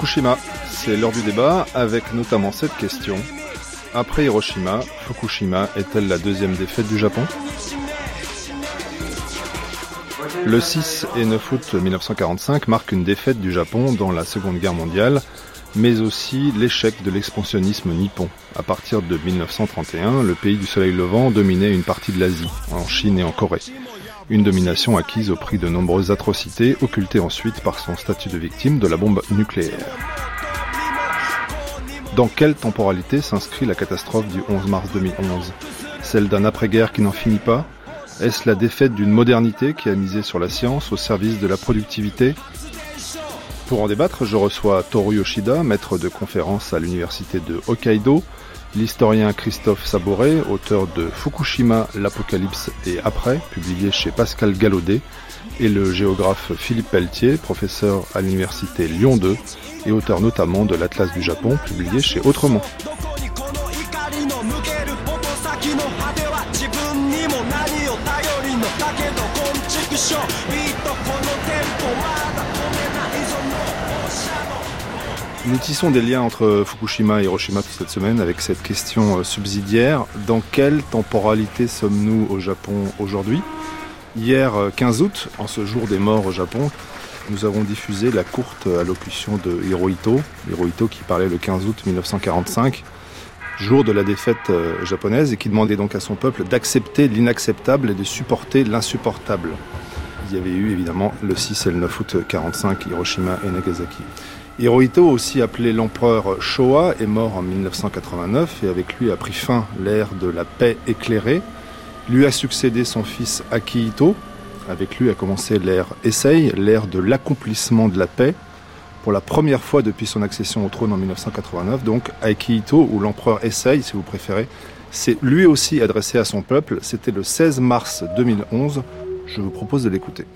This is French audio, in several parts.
Fukushima C'est l'heure du débat avec notamment cette question. Après Hiroshima, Fukushima est-elle la deuxième défaite du Japon? Le 6 et 9 août 1945 marque une défaite du Japon dans la Seconde Guerre mondiale, mais aussi l'échec de l'expansionnisme nippon. À partir de 1931, le pays du soleil levant dominait une partie de l'Asie, en Chine et en Corée une domination acquise au prix de nombreuses atrocités, occultées ensuite par son statut de victime de la bombe nucléaire. Dans quelle temporalité s'inscrit la catastrophe du 11 mars 2011 Celle d'un après-guerre qui n'en finit pas? Est-ce la défaite d'une modernité qui a misé sur la science au service de la productivité? Pour en débattre, je reçois Toru Yoshida, maître de conférence à l'université de Hokkaido, L'historien Christophe Saboré, auteur de Fukushima, l'Apocalypse et après, publié chez Pascal Gallaudet, et le géographe Philippe Pelletier, professeur à l'université Lyon 2 et auteur notamment de l'Atlas du Japon, publié chez Autrement. Nous tissons des liens entre Fukushima et Hiroshima toute cette semaine avec cette question euh, subsidiaire. Dans quelle temporalité sommes-nous au Japon aujourd'hui? Hier 15 euh, août, en ce jour des morts au Japon, nous avons diffusé la courte allocution de Hirohito, Hirohito qui parlait le 15 août 1945, jour de la défaite euh, japonaise, et qui demandait donc à son peuple d'accepter l'inacceptable et de supporter l'insupportable. Il y avait eu évidemment le 6 et le 9 août 1945, Hiroshima et Nagasaki. Hirohito, aussi appelé l'empereur Showa, est mort en 1989 et avec lui a pris fin l'ère de la paix éclairée. Lui a succédé son fils Akihito. Avec lui a commencé l'ère Essei, l'ère de l'accomplissement de la paix. Pour la première fois depuis son accession au trône en 1989, donc Akihito, ou l'empereur Essei si vous préférez, s'est lui aussi adressé à son peuple. C'était le 16 mars 2011. Je vous propose de l'écouter.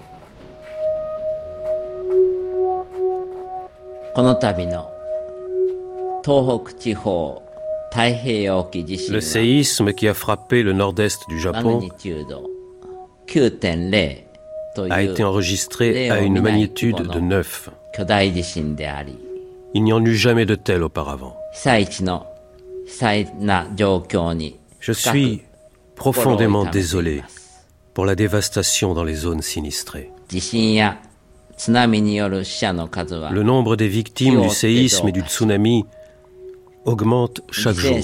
Le séisme qui a frappé le nord-est du Japon a été enregistré à une magnitude de 9. Il n'y en eut jamais de tel auparavant. Je suis profondément désolé pour la dévastation dans les zones sinistrées. Le nombre des victimes du séisme et du tsunami augmente chaque jour.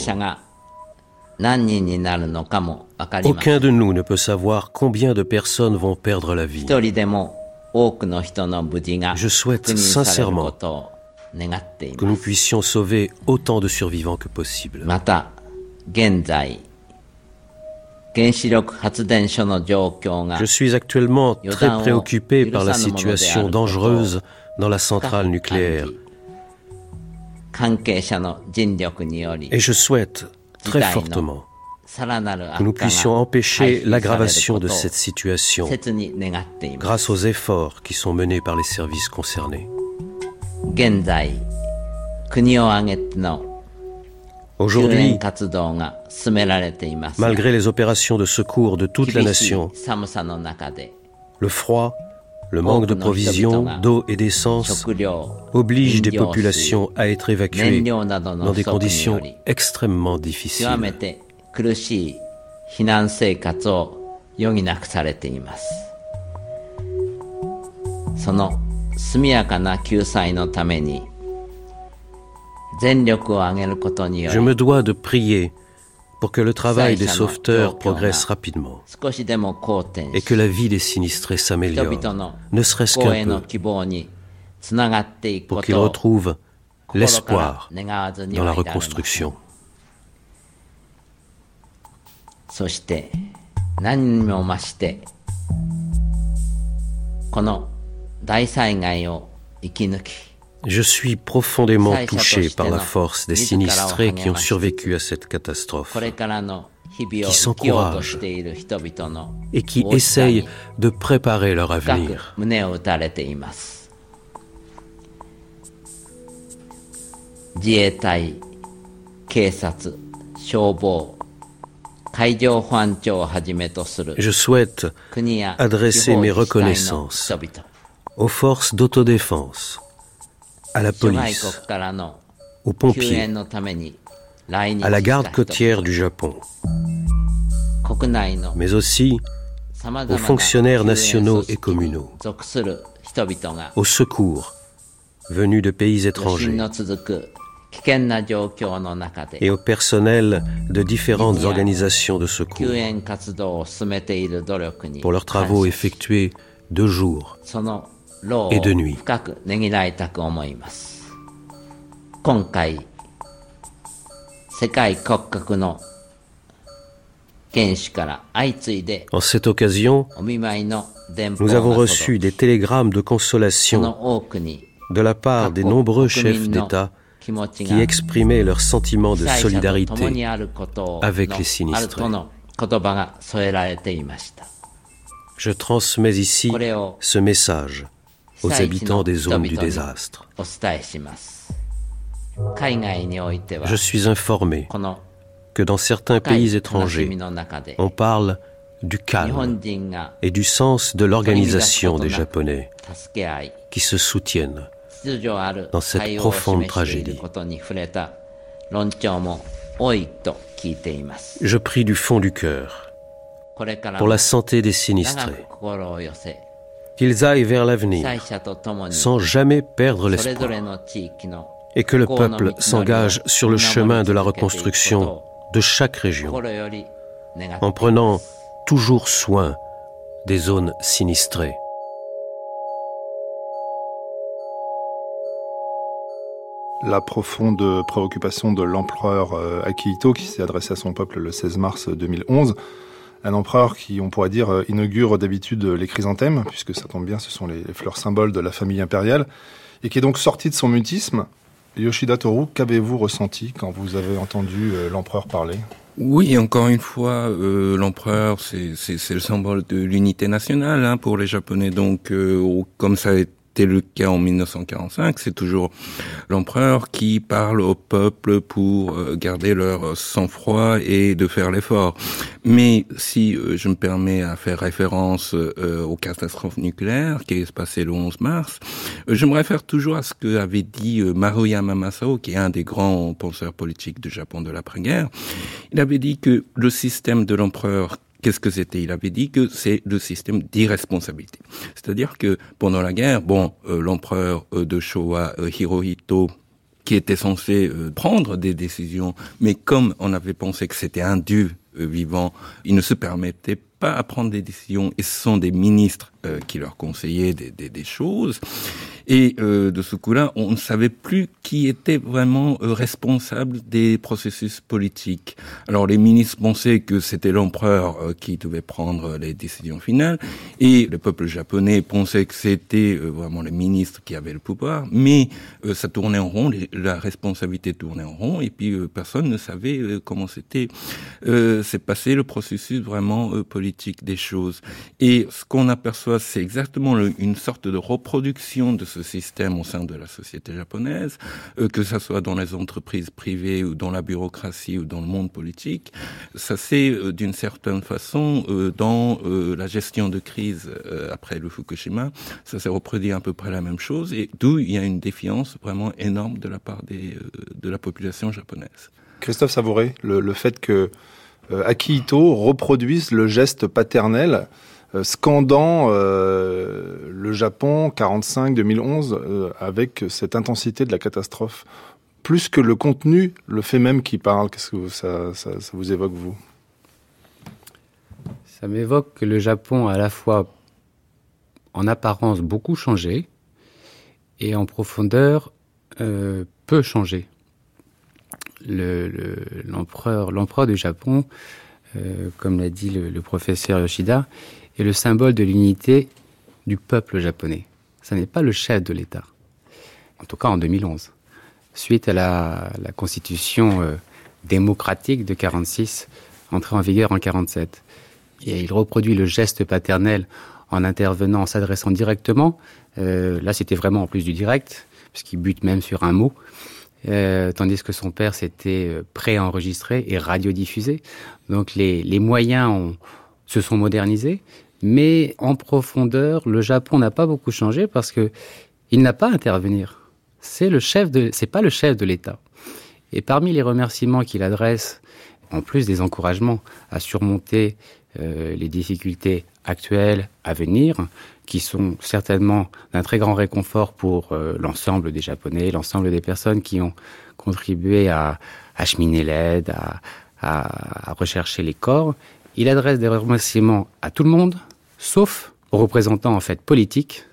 Aucun de nous ne peut savoir combien de personnes vont perdre la vie. Je souhaite sincèrement que nous puissions sauver autant de survivants que possible. Je suis actuellement très préoccupé par la situation dangereuse dans la centrale nucléaire. Et je souhaite très fortement que nous puissions empêcher l'aggravation de cette situation grâce aux efforts qui sont menés par les services concernés. Aujourd'hui, malgré les opérations de secours de toute la nation, le froid, le manque de provisions, d'eau et d'essence obligent des populations à être évacuées dans des conditions extrêmement difficiles. Je me dois de prier pour que le travail des sauveteurs progresse rapidement et que la vie des sinistrés s'améliore, ne serait-ce qu'un peu, pour qu'ils retrouvent l'espoir dans la reconstruction. Je suis profondément touché par la force des sinistrés qui ont survécu à cette catastrophe, qui s'encouragent et qui essayent de préparer leur avenir. Je souhaite adresser mes reconnaissances aux forces d'autodéfense, à la police, aux pompiers, à la garde côtière du Japon, mais aussi aux fonctionnaires nationaux et communaux, aux secours venus de pays étrangers. Et au personnel de différentes organisations de secours pour leurs travaux effectués de jour et de nuit. En cette occasion, nous avons reçu des télégrammes de consolation de la part des nombreux chefs d'État qui exprimaient leur sentiment de solidarité avec les sinistrés. Je transmets ici ce message aux habitants des zones du désastre. Je suis informé que dans certains pays étrangers, on parle du calme et du sens de l'organisation des Japonais qui se soutiennent dans cette profonde tragédie. Je prie du fond du cœur pour la santé des sinistrés, qu'ils aillent vers l'avenir sans jamais perdre l'espoir. et que le peuple s'engage sur le chemin de la reconstruction de chaque région en prenant toujours soin des zones sinistrées. la profonde préoccupation de l'empereur euh, Akihito qui s'est adressé à son peuple le 16 mars 2011. Un empereur qui, on pourrait dire, euh, inaugure d'habitude les chrysanthèmes, puisque ça tombe bien, ce sont les fleurs symboles de la famille impériale, et qui est donc sorti de son mutisme. Yoshida Toru, qu'avez-vous ressenti quand vous avez entendu euh, l'empereur parler? Oui, encore une fois, l'empereur, c'est le symbole de l'unité nationale hein, pour les Japonais. Donc, comme ça a c'était le cas en 1945, c'est toujours l'empereur qui parle au peuple pour euh, garder leur sang-froid et de faire l'effort. Mais si euh, je me permets à faire référence euh, aux catastrophes nucléaires qui est passé le 11 mars, je me réfère toujours à ce que avait dit Maruyama Masao, qui est un des grands penseurs politiques du Japon de l'après-guerre. Il avait dit que le système de l'empereur Qu'est-ce que c'était? Il avait dit que c'est le système d'irresponsabilité. C'est-à-dire que pendant la guerre, bon, euh, l'empereur euh, de Showa, euh, Hirohito, qui était censé prendre des décisions, mais comme on avait pensé que c'était un dieu vivant, il ne se permettait pas à prendre des décisions et ce sont des ministres qui leur conseillaient des, choses. Et euh, de ce coup-là, on ne savait plus qui était vraiment euh, responsable des processus politiques. Alors les ministres pensaient que c'était l'empereur euh, qui devait prendre les décisions finales, et le peuple japonais pensait que c'était vraiment les ministres qui avaient le pouvoir, mais ça tournait en rond, la responsabilité tournait en rond, et puis personne ne savait comment c'était s'est passé le processus vraiment politique des choses. Et ce qu'on aperçoit, c'est exactement une sorte de reproduction de ce système au sein de la société japonaise, euh, que ce soit dans les entreprises privées ou dans la bureaucratie ou dans le monde politique. Ça c'est euh, d'une certaine façon euh, dans la gestion de crise après le Fukushima, ça s'est reproduit à peu près la même chose et d'où il y a une défiance vraiment énorme de la part des, de la population japonaise. Christophe Savouré, le, fait que Akihito reproduise le geste paternel euh, scandant euh, le Japon 45-2011 euh, avec cette intensité de la catastrophe. Plus que le contenu, le fait même qui parle, qu'est-ce que ça, vous évoque, vous? Ça m'évoque que le Japon a à la fois, en apparence, beaucoup changé et en profondeur, peut changer. L'empereur le, du Japon, euh, comme l'a dit le, professeur Yoshida, est le symbole de l'unité du peuple japonais. Ce n'est pas le chef de l'État. En tout cas en 2011. Suite à la, constitution euh, démocratique de 46, entrée en vigueur en 47. Et il reproduit le geste paternel en intervenant, en s'adressant directement. Euh, là, c'était vraiment en plus du direct, puisqu'il bute même sur un mot. Euh, tandis que son père s'était préenregistré et radiodiffusé. Donc les, moyens se sont modernisés, mais en profondeur, le Japon n'a pas beaucoup changé parce que il n'a pas à intervenir. C'est le chef de, c'est pas le chef de l'État. Et parmi les remerciements qu'il adresse, en plus des encouragements à surmonter euh, les difficultés actuelles à venir, qui sont certainement d'un très grand réconfort pour euh, l'ensemble des Japonais, l'ensemble des personnes qui ont contribué à acheminer l'aide, à, à, rechercher les corps. Il adresse des remerciements à tout le monde, sauf aux représentants en fait politiques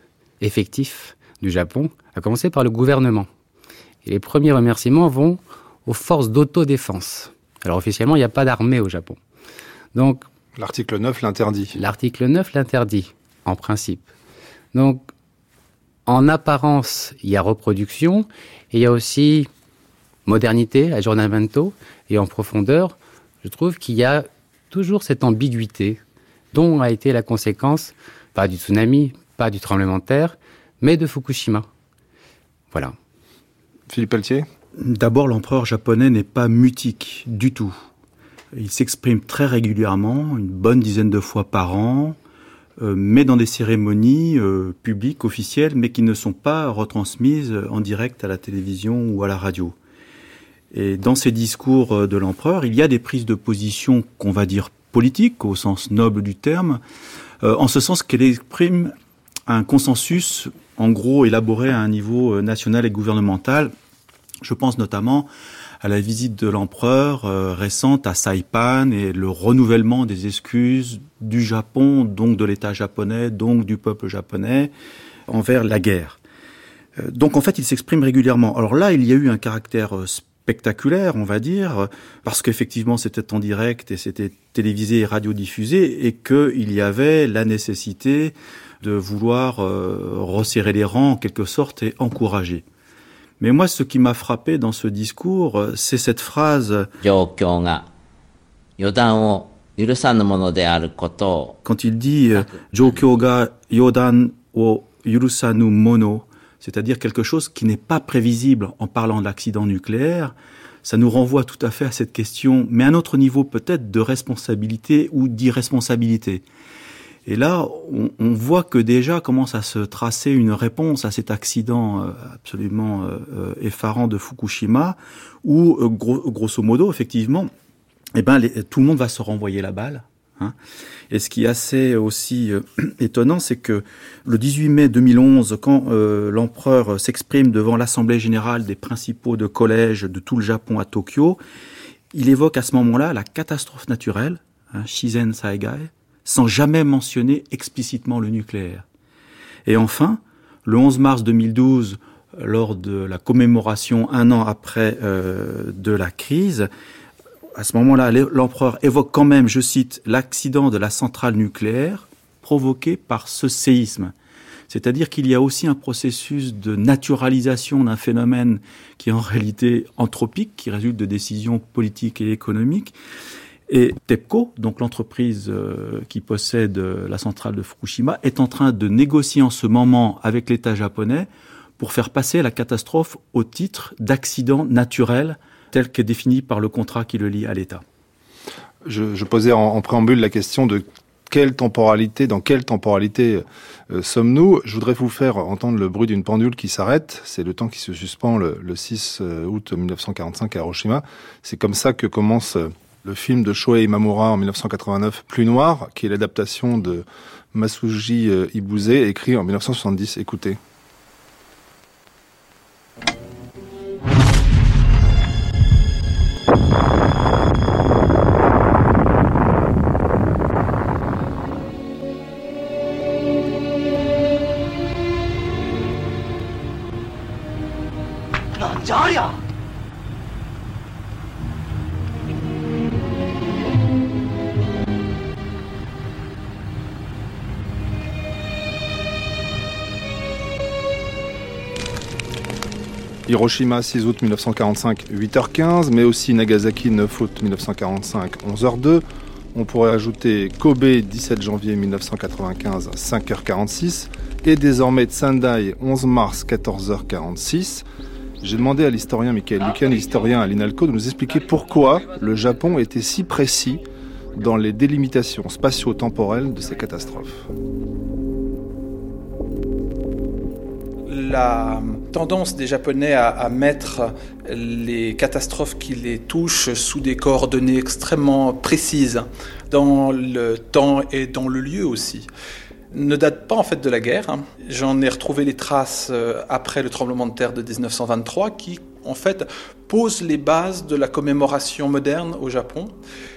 effectifs du Japon, à commencer par le gouvernement. Et les premiers remerciements vont aux forces d'autodéfense. Alors officiellement, il n'y a pas d'armée au Japon. Donc L'article 9 l'interdit. L'article 9 l'interdit, en principe. Donc, en apparence, il y a reproduction, et il y a aussi modernité, aggiornamento, et en profondeur, je trouve qu'il y a toujours cette ambiguïté dont a été la conséquence, pas du tsunami, pas du tremblement de terre, mais de Fukushima. Voilà. Philippe Pelletier? D'abord, l'empereur japonais n'est pas mutique du tout. Il s'exprime très régulièrement, une bonne dizaine de fois par an, euh, mais dans des cérémonies euh, publiques, officielles, mais qui ne sont pas retransmises en direct à la télévision ou à la radio. Et dans ces discours euh, de l'empereur, il y a des prises de position qu'on va dire politiques, au sens noble du terme, en ce sens qu'elle exprime un consensus, en gros, élaboré à un niveau national et gouvernemental. Je pense notamment à la visite de l'empereur euh, récente à Saipan et le renouvellement des excuses du Japon, donc de l'État japonais, donc du peuple japonais, envers la guerre. Euh, donc en fait, il s'exprime régulièrement. Alors là, il y a eu un caractère euh, spectaculaire, on va dire, parce qu'effectivement c'était en direct et c'était télévisé et radiodiffusé, et qu'il y avait la nécessité de vouloir resserrer les rangs en quelque sorte et encourager. Mais moi, ce qui m'a frappé dans ce discours, euh, c'est cette phrase. Quand il dit euh, Jokyo ga yodan o yurusanu mono, c'est-à-dire quelque chose qui n'est pas prévisible en parlant de l'accident nucléaire, ça nous renvoie tout à fait à cette question, mais à un autre niveau peut-être de responsabilité ou d'irresponsabilité. Et là, on, voit que déjà commence à se tracer une réponse à cet accident euh, absolument euh, euh, effarant de Fukushima, où grosso modo, effectivement, eh ben, tout le monde va se renvoyer la balle. Hein. Et ce qui est assez aussi étonnant, c'est que le 18 mai 2011, quand l'empereur s'exprime devant l'Assemblée générale des principaux de collèges de tout le Japon à Tokyo, il évoque à ce moment-là la catastrophe naturelle, hein, Shizen Saigai, sans jamais mentionner explicitement le nucléaire. Et enfin, le 11 mars 2012, lors de la commémoration un an après euh, de la crise, à ce moment-là, l'empereur évoque quand même, je cite, l'accident de la centrale nucléaire provoqué par ce séisme. C'est-à-dire qu'il y a aussi un processus de naturalisation d'un phénomène qui est en réalité anthropique, qui résulte de décisions politiques et économiques, et TEPCO, donc l'entreprise euh, qui possède euh, la centrale de Fukushima, est en train de négocier en ce moment avec l'État japonais pour faire passer la catastrophe au titre d'accident naturel tel qu'est défini par le contrat qui le lie à l'État. Je, posais en, préambule la question de quelle temporalité, dans quelle temporalité euh, sommes-nous? Je voudrais vous faire entendre le bruit d'une pendule qui s'arrête. C'est le temps qui se suspend le, le 6 août 1945 à Hiroshima. C'est comme ça que commence le film de Shohei Imamura en 1989, Plus Noir, qui est l'adaptation de Masuji euh, Ibuse, écrit en 1970. Écoutez. Hiroshima 6 août 1945 8h15, mais aussi Nagasaki 9 août 1945 11h02. On pourrait ajouter Kobe 17 janvier 1995 5h46 et désormais Sendai 11 mars 14h46. J'ai demandé à l'historien Michael Lucan, historien à l'INALCO, de nous expliquer pourquoi le Japon était si précis dans les délimitations spatio-temporelles de ces catastrophes. la tendance des Japonais à, mettre les catastrophes qui les touchent sous des coordonnées extrêmement précises, dans le temps et dans le lieu aussi, ne date pas en fait de la guerre. J'en ai retrouvé les traces euh, après le tremblement de terre de 1923 qui en fait pose les bases de la commémoration moderne au Japon.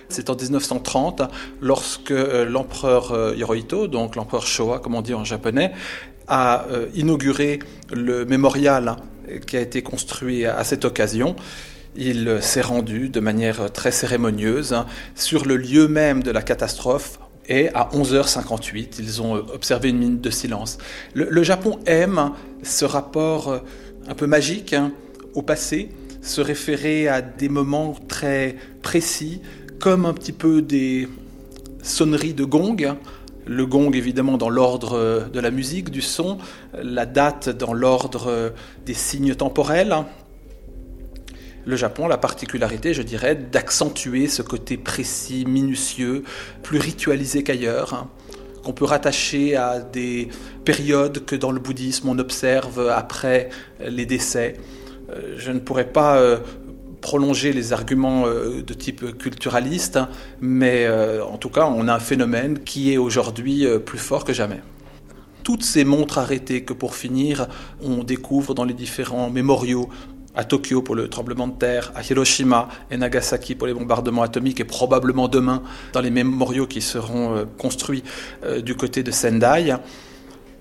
C'est en 1930 lorsque euh, l'empereur euh, Hirohito, donc l'empereur Showa comme on dit en japonais, a inauguré le mémorial qui a été construit à cette occasion. Il s'est rendu de manière très cérémonieuse sur le lieu même de la catastrophe et à 11h58, ils ont observé une minute de silence. Le, Japon aime ce rapport un peu magique hein, au passé, se référer à des moments très précis, comme un petit peu des sonneries de gong le gong évidemment dans l'ordre euh, de la musique, du son, la date dans l'ordre euh, des signes temporels. Le Japon, la particularité, je dirais, d'accentuer ce côté précis, minutieux, plus ritualisé qu'ailleurs, hein, qu'on peut rattacher à des périodes que dans le bouddhisme on observe après les décès. Euh, je ne pourrais pas prolonger les arguments euh, de type culturaliste, mais euh, en tout cas, on a un phénomène qui est aujourd'hui euh, plus fort que jamais. Toutes ces montres arrêtées que pour finir, on découvre dans les différents mémoriaux à Tokyo pour le tremblement de terre, à Hiroshima et Nagasaki pour les bombardements atomiques et probablement demain dans les mémoriaux qui seront construits du côté de Sendai,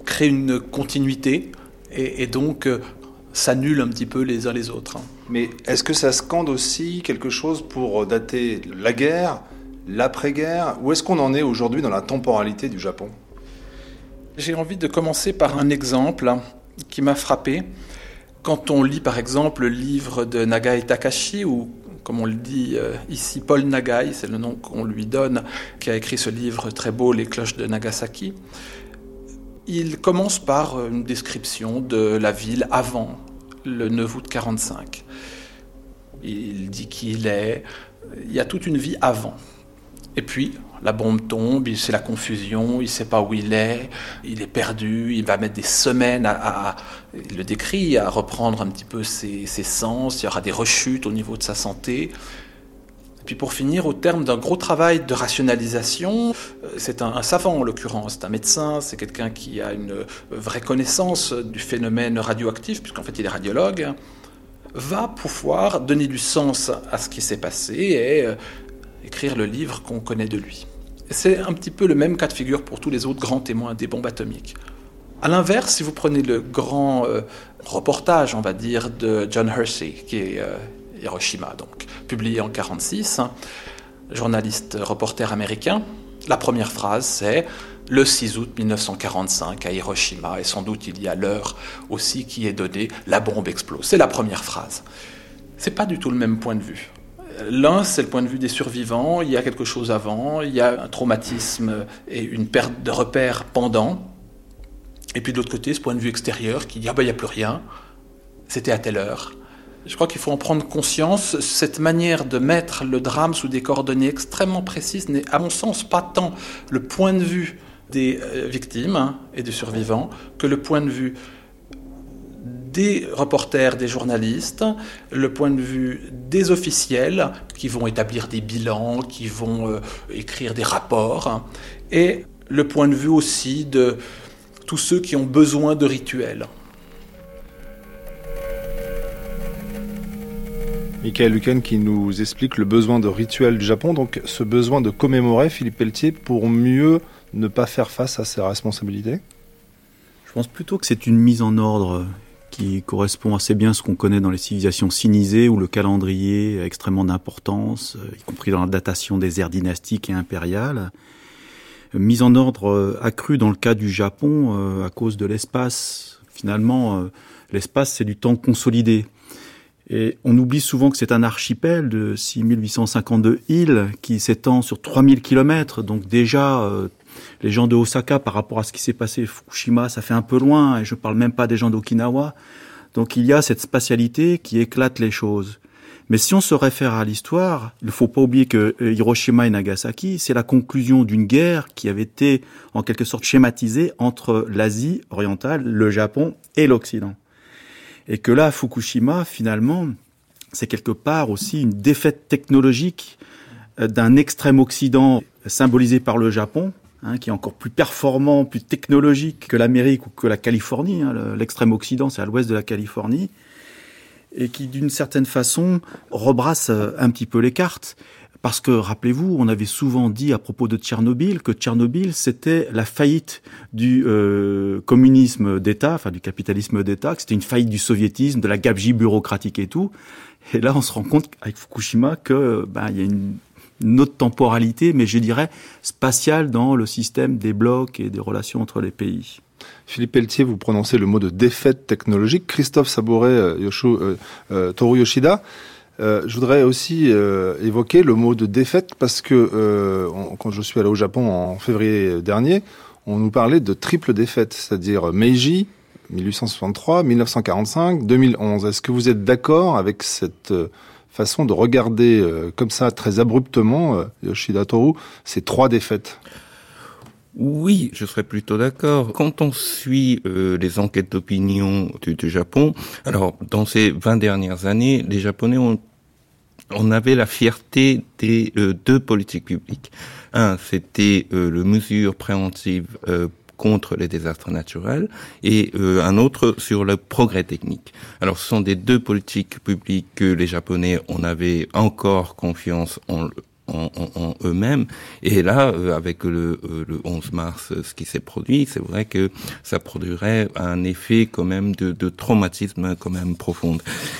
créent une continuité et, et donc s'annulent un petit peu les uns les autres. Mais est-ce que ça scande aussi quelque chose pour dater la guerre, l'après-guerre? Où est-ce qu'on en est aujourd'hui dans la temporalité du Japon? J'ai envie de commencer par un exemple qui m'a frappé. Quand on lit par exemple le livre de Nagai Takashi, ou comme on le dit euh, ici, Paul Nagai, c'est le nom qu'on lui donne, qui a écrit ce livre très beau, Les cloches de Nagasaki, il commence par une description de la ville avant le 9 août 45. Il dit qui il est. Il y a toute une vie avant. Et puis, la bombe tombe, c'est la confusion, il ne sait pas où il est, il est perdu, il va mettre des semaines à, il le décrit, à reprendre un petit peu ses, sens, il y aura des rechutes au niveau de sa santé. Puis pour finir, au terme d'un gros travail de rationalisation, euh, c'est un, un, savant en l'occurrence, c'est un médecin, c'est quelqu'un qui a une vraie connaissance du phénomène radioactif, puisqu'en fait il est radiologue, va pouvoir donner du sens à ce qui s'est passé et euh, écrire le livre qu'on connaît de lui. C'est un petit peu le même cas de figure pour tous les autres grands témoins des bombes atomiques. A l'inverse, si vous prenez le grand euh, reportage, on va dire, de John Hersey, qui est euh, Hiroshima, donc publié en 1946, hein, journaliste reporter américain, la première phrase c'est le 6 août 1945 à Hiroshima, et sans doute il y a l'heure aussi qui est donnée, la bombe explose. C'est la première phrase. C'est pas du tout le même point de vue. L'un, c'est le point de vue des survivants, il y a quelque chose avant, il y a un traumatisme et une perte de repères pendant. Et puis de l'autre côté, ce point de vue extérieur qui dit Ah ben il n'y a plus rien, c'était à telle heure. Je crois qu'il faut en prendre conscience. Cette manière de mettre le drame sous des coordonnées extrêmement précises n'est, à mon sens, pas tant le point de vue des euh, victimes hein, et des survivants que le point de vue des reporters, des journalistes, le point de vue des officiels qui vont établir des bilans, qui vont euh, écrire des rapports, et le point de vue aussi de tous ceux qui ont besoin de rituels. Michael Lucan qui nous explique le besoin de rituels du Japon, donc ce besoin de commémorer Philippe Pelletier pour mieux ne pas faire face à ses responsabilités? Je pense plutôt que c'est une mise en ordre qui correspond assez bien à ce qu'on connaît dans les civilisations sinisées, où le calendrier a extrêmement d'importance, y compris dans la datation des ères dynastiques et impériales. Mise en ordre euh, accrue dans le cas du Japon euh, à cause de l'espace. Finalement, euh, l'espace, c'est du temps consolidé. Et on oublie souvent que c'est un archipel de 6852 îles qui s'étend sur 3000 kilomètres. Donc déjà, euh, les gens de Osaka, par rapport à ce qui s'est passé Fukushima, ça fait un peu loin. Et je parle même pas des gens d'Okinawa. Donc il y a cette spatialité qui éclate les choses. Mais si on se réfère à l'histoire, il ne faut pas oublier que euh, Hiroshima et Nagasaki, c'est la conclusion d'une guerre qui avait été en quelque sorte schématisée entre l'Asie orientale, le Japon et l'Occident. Et que là, Fukushima, finalement, c'est quelque part aussi une défaite technologique euh, d'un extrême Occident symbolisé par le Japon, hein, qui est encore plus performant, plus technologique que l'Amérique ou que la Californie. Hein. L'extrême Occident, c'est à l'ouest de la Californie et qui, d'une certaine façon, rebrasse euh, un petit peu les cartes. Parce que, rappelez-vous, on avait souvent dit à propos de Tchernobyl que Tchernobyl, c'était la faillite du euh, communisme d'État, enfin du capitalisme d'État, que c'était une faillite du soviétisme, de la gabegie bureaucratique et tout. Et là, on se rend compte avec Fukushima que ben, il y a une, une autre temporalité, mais je dirais spatiale dans le système des blocs et des relations entre les pays. Philippe Pelletier, vous prononcez le mot de défaite technologique. Christophe Sabouret, euh, Yosho, euh, euh, Toru Yoshida. je voudrais aussi évoquer le mot de défaite parce que quand je suis allé au Japon en février dernier, on nous parlait de triple défaite, c'est-à-dire Meiji, 1863, 1945, 2011. Est-ce que vous êtes d'accord avec cette façon de regarder comme ça très abruptement, Yoshida Toru, ces trois défaites oui, je serais plutôt d'accord. Quand on suit euh, les enquêtes d'opinion du, Japon, alors dans ces 20 dernières années, les Japonais ont on avait la fierté des euh, deux politiques publiques. Un, c'était euh, le mesure préventive contre les désastres naturels et un autre sur le progrès technique. Alors ce sont des deux politiques publiques que les Japonais on avait encore confiance en, en, eux-mêmes. Et là, euh, avec le, euh, le 11 mars, euh, ce qui s'est produit, c'est vrai que ça produirait un effet quand même de, de traumatisme quand même profond.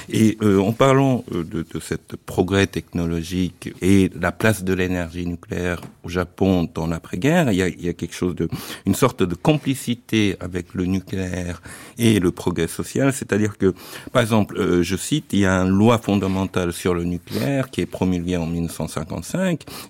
Et en parlant de, de cette progrès technologique et la place de l'énergie nucléaire au Japon dans l'après-guerre, il y a, y a quelque chose de, une sorte de complicité avec le nucléaire et le progrès social, c'est-à-dire que, par exemple, je cite, il y a une loi fondamentale sur le nucléaire qui est promulguée en 1955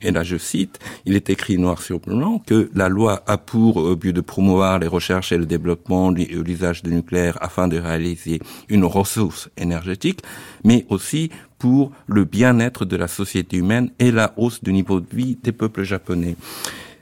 et là je cite, il est écrit noir sur blanc que la loi a pour but de promouvoir les recherches et le développement, euh, l'usage du nucléaire afin de réaliser une ressource énergétique, mais aussi pour le bien-être de la société humaine et la hausse du niveau de vie des peuples japonais.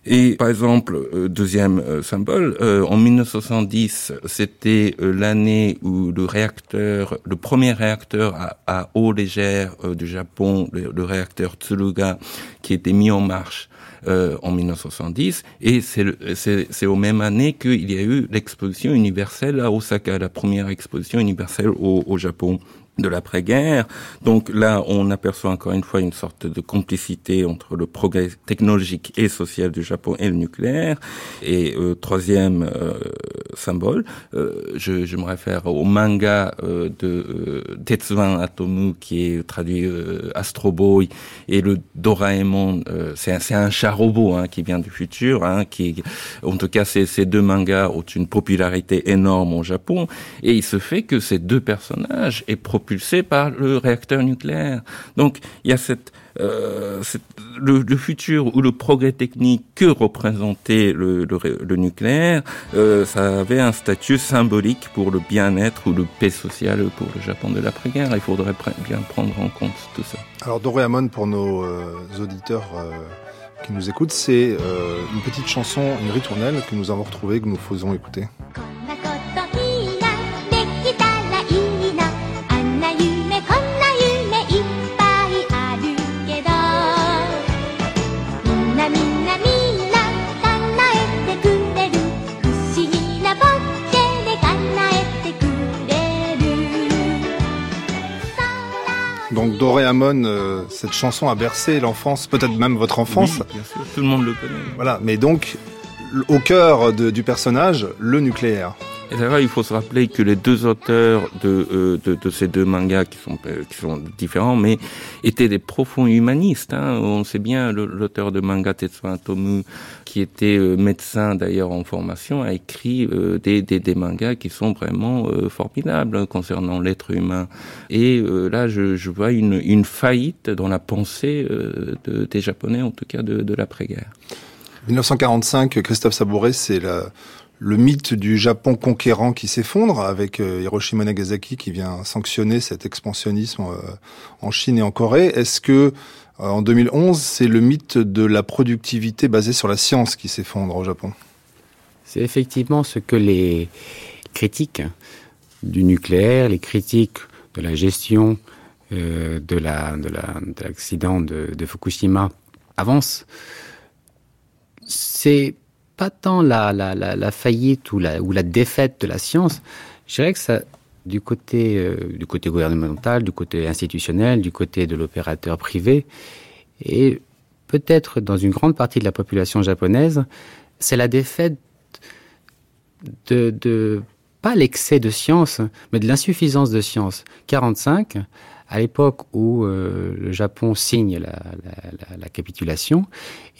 Et par exemple, euh, deuxième euh, symbole, euh, en 1970, c'était l'année où le réacteur, le premier réacteur à, eau légère du Japon, le, réacteur Tsuruga, qui était mis en marche en 1970, et c'est aux mêmes années qu'il y a eu l'exposition universelle à Osaka, la première exposition universelle au, au Japon de l'après-guerre. Donc là, on aperçoit encore une fois une sorte de complicité entre le progrès technologique et social du Japon et le nucléaire. Et euh, troisième euh, symbole, euh, je, je, me réfère au manga de Tetsuan Atomu qui est traduit Astro Boy et le Doraemon. c'est un, un chat robot hein, qui vient du futur. Hein, qui, en tout cas, ces, ces deux mangas ont une popularité énorme au Japon. Et il se fait que ces deux personnages aient propulsé par le réacteur nucléaire. Donc il y a cette, euh, le, futur ou le progrès technique que représentait le, nucléaire, euh, ça avait un statut symbolique pour le bien-être ou le paix sociale pour le Japon de l'après-guerre. Il faudrait bien prendre en compte tout ça. Alors Doréamon, pour nos euh, auditeurs qui nous écoutent, c'est une petite chanson, une ritournelle que nous avons retrouvée, que nous faisons écouter. Euh, cette chanson a bercé l'enfance, peut-être même votre enfance. Oui, bien sûr, tout le monde le connaît. Voilà, mais donc au cœur de, du personnage, le nucléaire. Et d'ailleurs, il faut se rappeler que les deux auteurs de, euh, de, de, ces deux mangas, qui sont, euh, qui sont différents, mais étaient des profonds humanistes. Hein. On sait bien, l'auteur de manga Tetsuya Tomu, qui était euh, médecin d'ailleurs en formation, a écrit des, des, des, mangas qui sont vraiment formidables concernant l'être humain. Et là, je, je, vois une, une faillite dans la pensée de, des Japonais, en tout cas de, de l'après-guerre. 1945, Christophe Sabouret, c'est la le mythe du Japon conquérant qui s'effondre avec euh, Hiroshima Nagasaki qui vient sanctionner cet expansionnisme euh, en Chine et en Corée. Est-ce que euh, en 2011, c'est le mythe de la productivité basée sur la science qui s'effondre au Japon? C'est effectivement ce que les critiques du nucléaire, les critiques de la gestion de la de l'accident de, de Fukushima avancent. C'est pas tant la, faillite ou la, défaite de la science, je dirais que ça, du côté, euh, du côté gouvernemental, du côté institutionnel, du côté de l'opérateur privé, et peut-être dans une grande partie de la population japonaise, c'est la défaite de pas l'excès de science, mais de l'insuffisance de science. 45, à l'époque où euh, le Japon signe la, la, la, capitulation,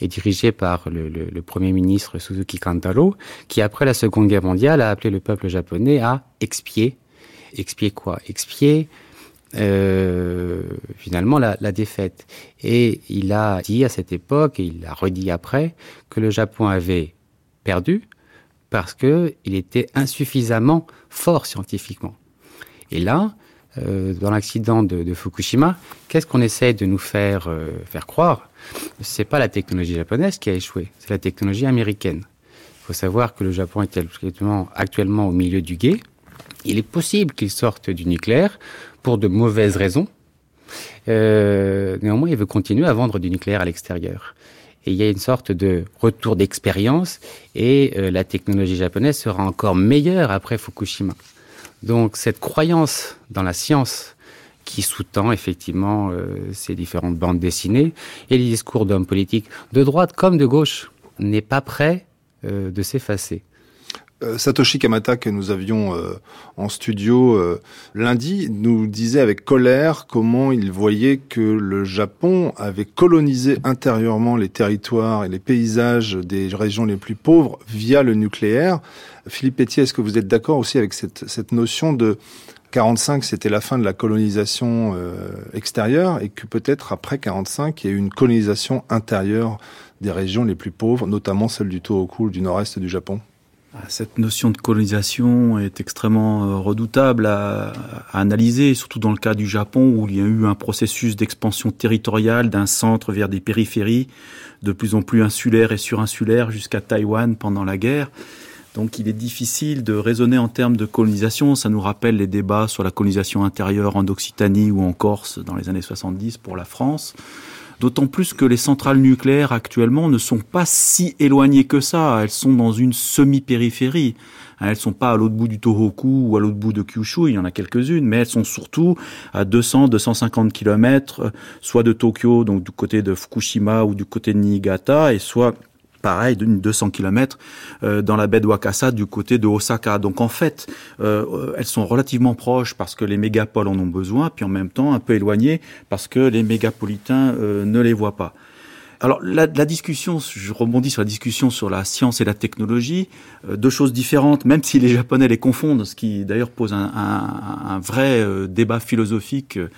est dirigé par le, premier ministre Suzuki Kantaro, qui après la Seconde Guerre mondiale a appelé le peuple japonais à expier. Expier quoi? Expier euh, finalement la, la, défaite. Et il a dit à cette époque, et il a redit après, que le Japon avait perdu parce qu'il était insuffisamment fort scientifiquement. Et là, euh, dans l'accident de, Fukushima, qu'est-ce qu'on essaie de nous faire euh, faire croire? C'est pas la technologie japonaise qui a échoué, c'est la technologie américaine. Il faut savoir que le Japon est actuellement, actuellement au milieu du guet. Il est possible qu'il sorte du nucléaire pour de mauvaises raisons. Euh, néanmoins, il veut continuer à vendre du nucléaire à l'extérieur. Il y a une sorte de retour d'expérience et euh, la technologie japonaise sera encore meilleure après Fukushima. Donc cette croyance dans la science qui sous-tend effectivement euh, ces différentes bandes dessinées et les discours d'hommes politiques de droite comme de gauche n'est pas prêt euh, de s'effacer. Euh, Satoshi Kamata que nous avions euh, en studio euh, lundi nous disait avec colère comment il voyait que le Japon avait colonisé intérieurement les territoires et les paysages des régions les plus pauvres via le nucléaire. Philippe Pétier, est-ce que vous êtes d'accord aussi avec cette, notion de 45, c'était la fin de la colonisation extérieure et que peut-être après 45, il y a eu une colonisation intérieure des régions les plus pauvres, notamment celle du Tohoku, du nord-est du Japon? Cette notion de colonisation est extrêmement euh, redoutable à, à, analyser, surtout dans le cas du Japon où il y a eu un processus d'expansion territoriale d'un centre vers des périphéries, de plus en plus insulaires et surinsulaires jusqu'à Taïwan pendant la guerre. Donc il est difficile de raisonner en termes de colonisation. Ça nous rappelle les débats sur la colonisation intérieure en Occitanie ou en Corse dans les années 70 pour la France. D'autant plus que les centrales nucléaires actuellement ne sont pas si éloignées que ça. Elles sont dans une semi-périphérie. Elles sont pas à l'autre bout du Tohoku ou à l'autre bout de Kyushu, il y en a quelques-unes, mais elles sont surtout à 200-250 km, soit de Tokyo, donc du côté de Fukushima ou du côté de Niigata, et soit pareil, d'une 200 km euh, dans la baie de Wakasa du côté de Osaka. Donc en fait, euh, elles sont relativement proches parce que les mégapoles en ont besoin, puis en même temps un peu éloignées parce que les mégapolitains euh, ne les voient pas. Alors la, discussion, je rebondis sur la discussion sur la science et la technologie, euh, deux choses différentes, même si les Japonais les confondent, ce qui d'ailleurs pose un, un, un vrai euh, débat philosophique euh,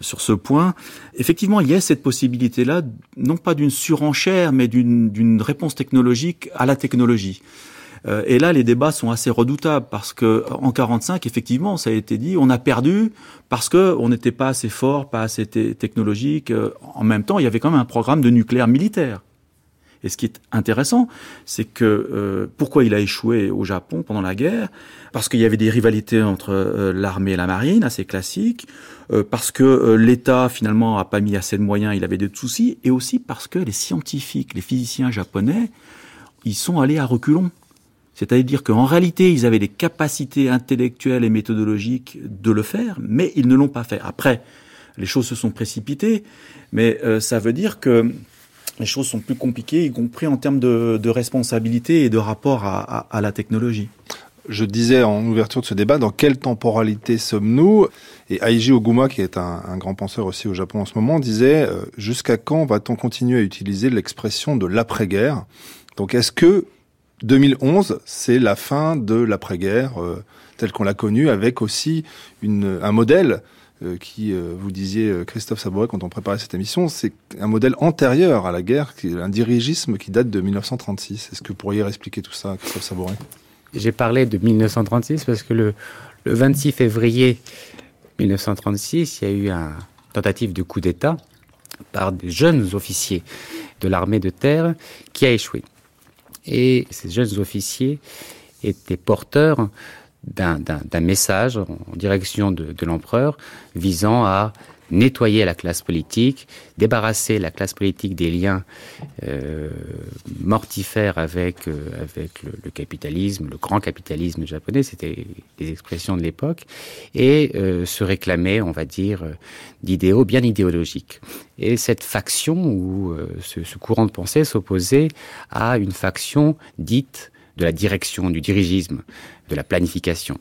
sur ce point. Effectivement, il y a cette possibilité-là, non pas d'une surenchère, mais d'une réponse technologique à la technologie. Euh, et là, les débats sont assez redoutables parce que en 45, effectivement, ça a été dit, on a perdu parce que on n'était pas assez fort, pas assez technologique. Euh, en même temps, il y avait quand même un programme de nucléaire militaire. Et ce qui est intéressant, c'est que euh, pourquoi il a échoué au Japon pendant la guerre? Parce qu'il y avait des rivalités entre euh, l'armée et la marine, assez classiques. Parce que l'État finalement a pas mis assez de moyens, il avait des soucis, et aussi parce que les scientifiques, les physiciens japonais, ils sont allés à reculons. C'est-à-dire qu'en réalité, ils avaient les capacités intellectuelles et méthodologiques de le faire, mais ils ne l'ont pas fait. Après, les choses se sont précipitées, mais euh, ça veut dire que les choses sont plus compliquées, y compris en termes de, responsabilité et de rapport à la technologie. Je disais en ouverture de ce débat, dans quelle temporalité sommes-nous? Et Aiji Oguma, qui est un, grand penseur aussi au Japon en ce moment, disait euh, jusqu'à quand va-t-on continuer à utiliser l'expression de l'après-guerre? Donc est-ce que 2011, c'est la fin de l'après-guerre euh, telle qu'on l'a connue, avec aussi un modèle euh, qui, euh, vous disiez, Christophe Sabouret, quand on préparait cette émission, c'est un modèle antérieur à la guerre, un dirigisme qui date de 1936. Est-ce que vous pourriez expliquer tout ça, Christophe Sabouret? J'ai parlé de 1936 parce que le, le 26 février 1936, il y a eu une tentative de coup d'État par des jeunes officiers de l'armée de terre qui a échoué. Et ces jeunes officiers étaient porteurs d'un message en direction de, l'empereur visant à nettoyer la classe politique, débarrasser la classe politique des liens euh, mortifères avec, euh, avec le, capitalisme, le grand capitalisme japonais, c'était les expressions de l'époque, et euh, se réclamer, on va dire, d'idéaux bien idéologiques. Et cette faction, ou ce, courant de pensée s'opposait à une faction dite de la direction, du dirigisme, de la planification.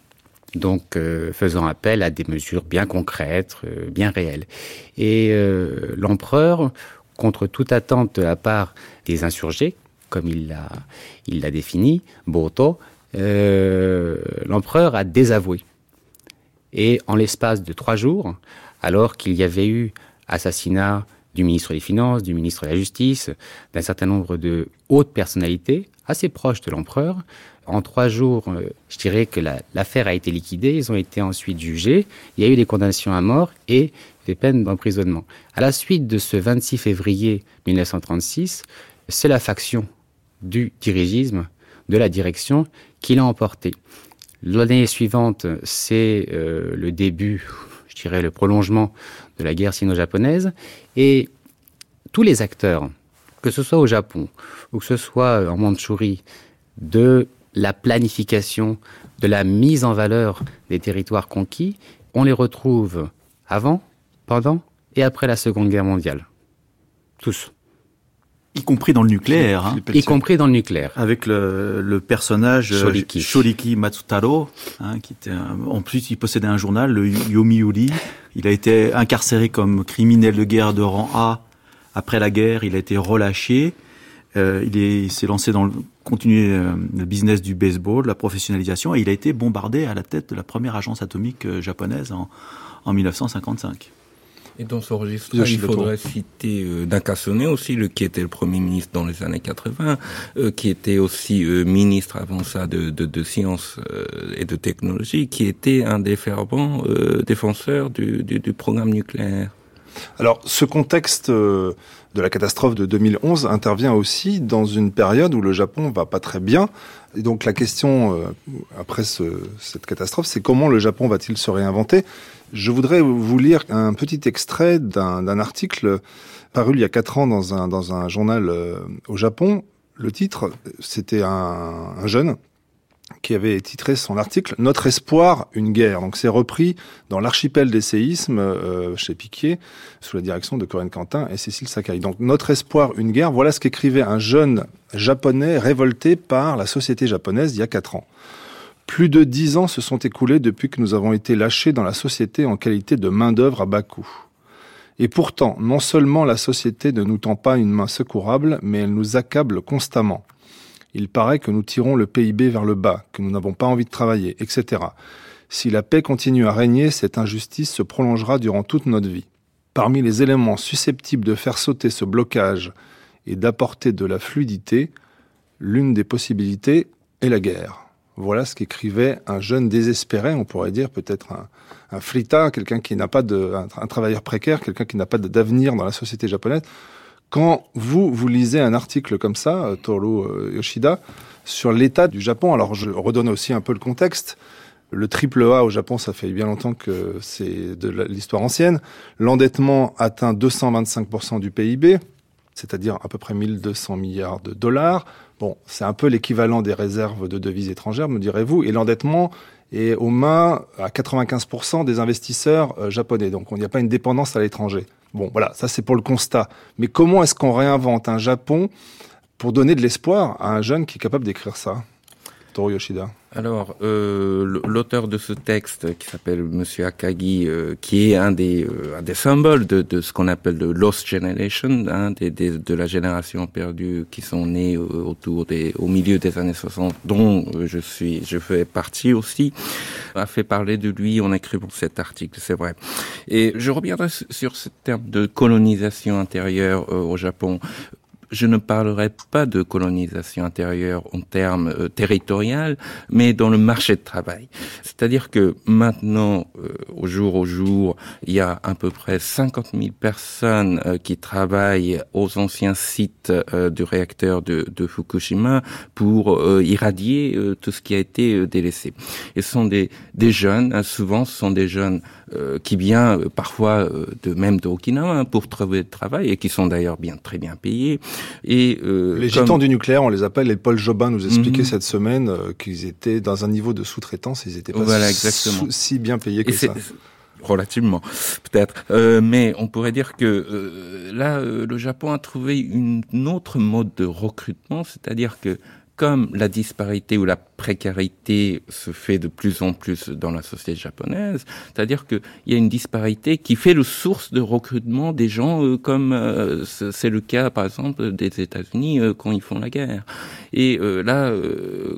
Donc, euh, faisant appel à des mesures bien concrètes, euh, bien réelles. Et euh, l'empereur, contre toute attente la part des insurgés, comme il l'a, il l'a défini, Boto, l'empereur a désavoué. Et en l'espace de trois jours, alors qu'il y avait eu assassinat du ministre des Finances, du ministre de la Justice, d'un certain nombre de hautes personnalités assez proches de l'empereur, en trois jours, euh, je dirais que l'affaire a été liquidée. Ils ont été ensuite jugés. Il y a eu des condamnations à mort et des peines d'emprisonnement. À la suite de ce 26 février 1936, c'est la faction du dirigisme, de la direction, qui l'a emporté. L'année suivante, c'est euh, le début, je dirais le prolongement de la guerre sino-japonaise. Et tous les acteurs, que ce soit au Japon ou que ce soit en Mandchourie, de la planification, de la mise en valeur des territoires conquis, on les retrouve avant, pendant et après la Seconde Guerre mondiale. Tous. Y compris dans le nucléaire. Hein. Y compris dans le nucléaire. Avec le, personnage euh, Shoriki, Matsutaro, hein, qui était en plus il possédait un journal, le Yomiuri. Il a été incarcéré comme criminel de guerre de rang A après la guerre. Il a été relâché. Euh, il s'est lancé dans le, continuer euh, le business du baseball, la professionnalisation, et il a été bombardé à la tête de la première agence atomique euh, japonaise en, en 1955. Et dans ce registre, il faudrait citer euh, aussi, le, qui était le premier ministre dans les années 80, euh, qui était aussi ministre avant ça de, de, de sciences et de technologie, qui était un des fervents défenseurs du, du, du programme nucléaire. Alors, ce contexte euh, de la catastrophe de 2011 intervient aussi dans une période où le Japon va pas très bien. Et donc, la question euh, après cette catastrophe, c'est comment le Japon va-t-il se réinventer? Je voudrais vous lire un petit extrait d'un article paru il y a quatre ans dans un, dans un journal euh, au Japon. Le titre, c'était un, un jeune qui avait titré son article Notre espoir, une guerre. Donc c'est repris dans l'archipel des séismes euh, chez Piquier, sous la direction de Corinne Quentin et Cécile Sakai. Donc Notre espoir, une guerre, voilà ce qu'écrivait un jeune japonais révolté par la société japonaise il y a quatre ans. Plus de dix ans se sont écoulés depuis que nous avons été lâchés dans la société en qualité de main-d'œuvre à bas coût. Et pourtant, non seulement la société ne nous tend pas une main secourable, mais elle nous accable constamment il paraît que nous tirons le PIB vers le bas, que nous n'avons pas envie de travailler, etc. Si la paix continue à régner, cette injustice se prolongera durant toute notre vie. Parmi les éléments susceptibles de faire sauter ce blocage et d'apporter de la fluidité, l'une des possibilités est la guerre. Voilà ce qu'écrivait un jeune désespéré, on pourrait dire peut-être un, un frita, quelqu'un qui n'a pas de, un travailleur précaire, quelqu'un qui n'a pas d'avenir dans la société japonaise. Quand vous, vous lisez un article comme ça, euh, Toru euh, Yoshida, sur l'état du Japon, alors je redonne aussi un peu le contexte. Le triple A au Japon, ça fait bien longtemps que c'est de l'histoire ancienne. L'endettement atteint 225% du PIB, c'est-à-dire à peu près 1200 milliards de dollars. Bon, c'est un peu l'équivalent des réserves de devises étrangères, me direz-vous. Et l'endettement est aux mains à 95% des investisseurs euh, japonais. Donc, il n'y a pas une dépendance à l'étranger. Bon, voilà, ça c'est pour le constat. Mais comment est-ce qu'on réinvente un Japon pour donner de l'espoir à un jeune qui est capable d'écrire ça? Alors, euh, l'auteur de ce texte, qui s'appelle Monsieur Akagi, euh, qui est un des, euh, symboles de, ce qu'on appelle le Lost Generation, hein, de la génération perdue qui sont nés autour des, au milieu des années 60, dont je suis, je fais partie aussi, a fait parler de lui en écrivant cet article, c'est vrai. Et je reviendrai sur ce terme de colonisation intérieure au Japon je ne parlerai pas de colonisation intérieure en termes euh, mais dans le marché de travail. C'est-à-dire que maintenant, euh, au jour au jour, il y a à peu près 50 000 personnes euh, qui travaillent aux anciens sites du réacteur de, Fukushima pour irradier tout ce qui a été délaissé. Et ce sont des, des jeunes, hein, souvent ce sont des jeunes qui viennent parfois de même de Okinawa hein, pour trouver du travail et qui sont d'ailleurs bien très bien payés et euh, les gitans du nucléaire, on les appelle. Et Paul Jobin nous expliquait mhm. cette semaine euh, qu'ils étaient dans un niveau de sous-traitance. Ils étaient pas si bien payés que ça relativement peut-être. Euh, mais on pourrait dire que euh, là, euh, le Japon a trouvé une autre mode de recrutement, c'est-à-dire que comme la disparité ou la précarité se fait de plus en plus dans la société japonaise, c'est-à-dire qu'il y a une disparité qui fait le source de recrutement des gens euh, comme euh, c'est le cas par exemple des États-Unis euh, quand ils font la guerre. Et là,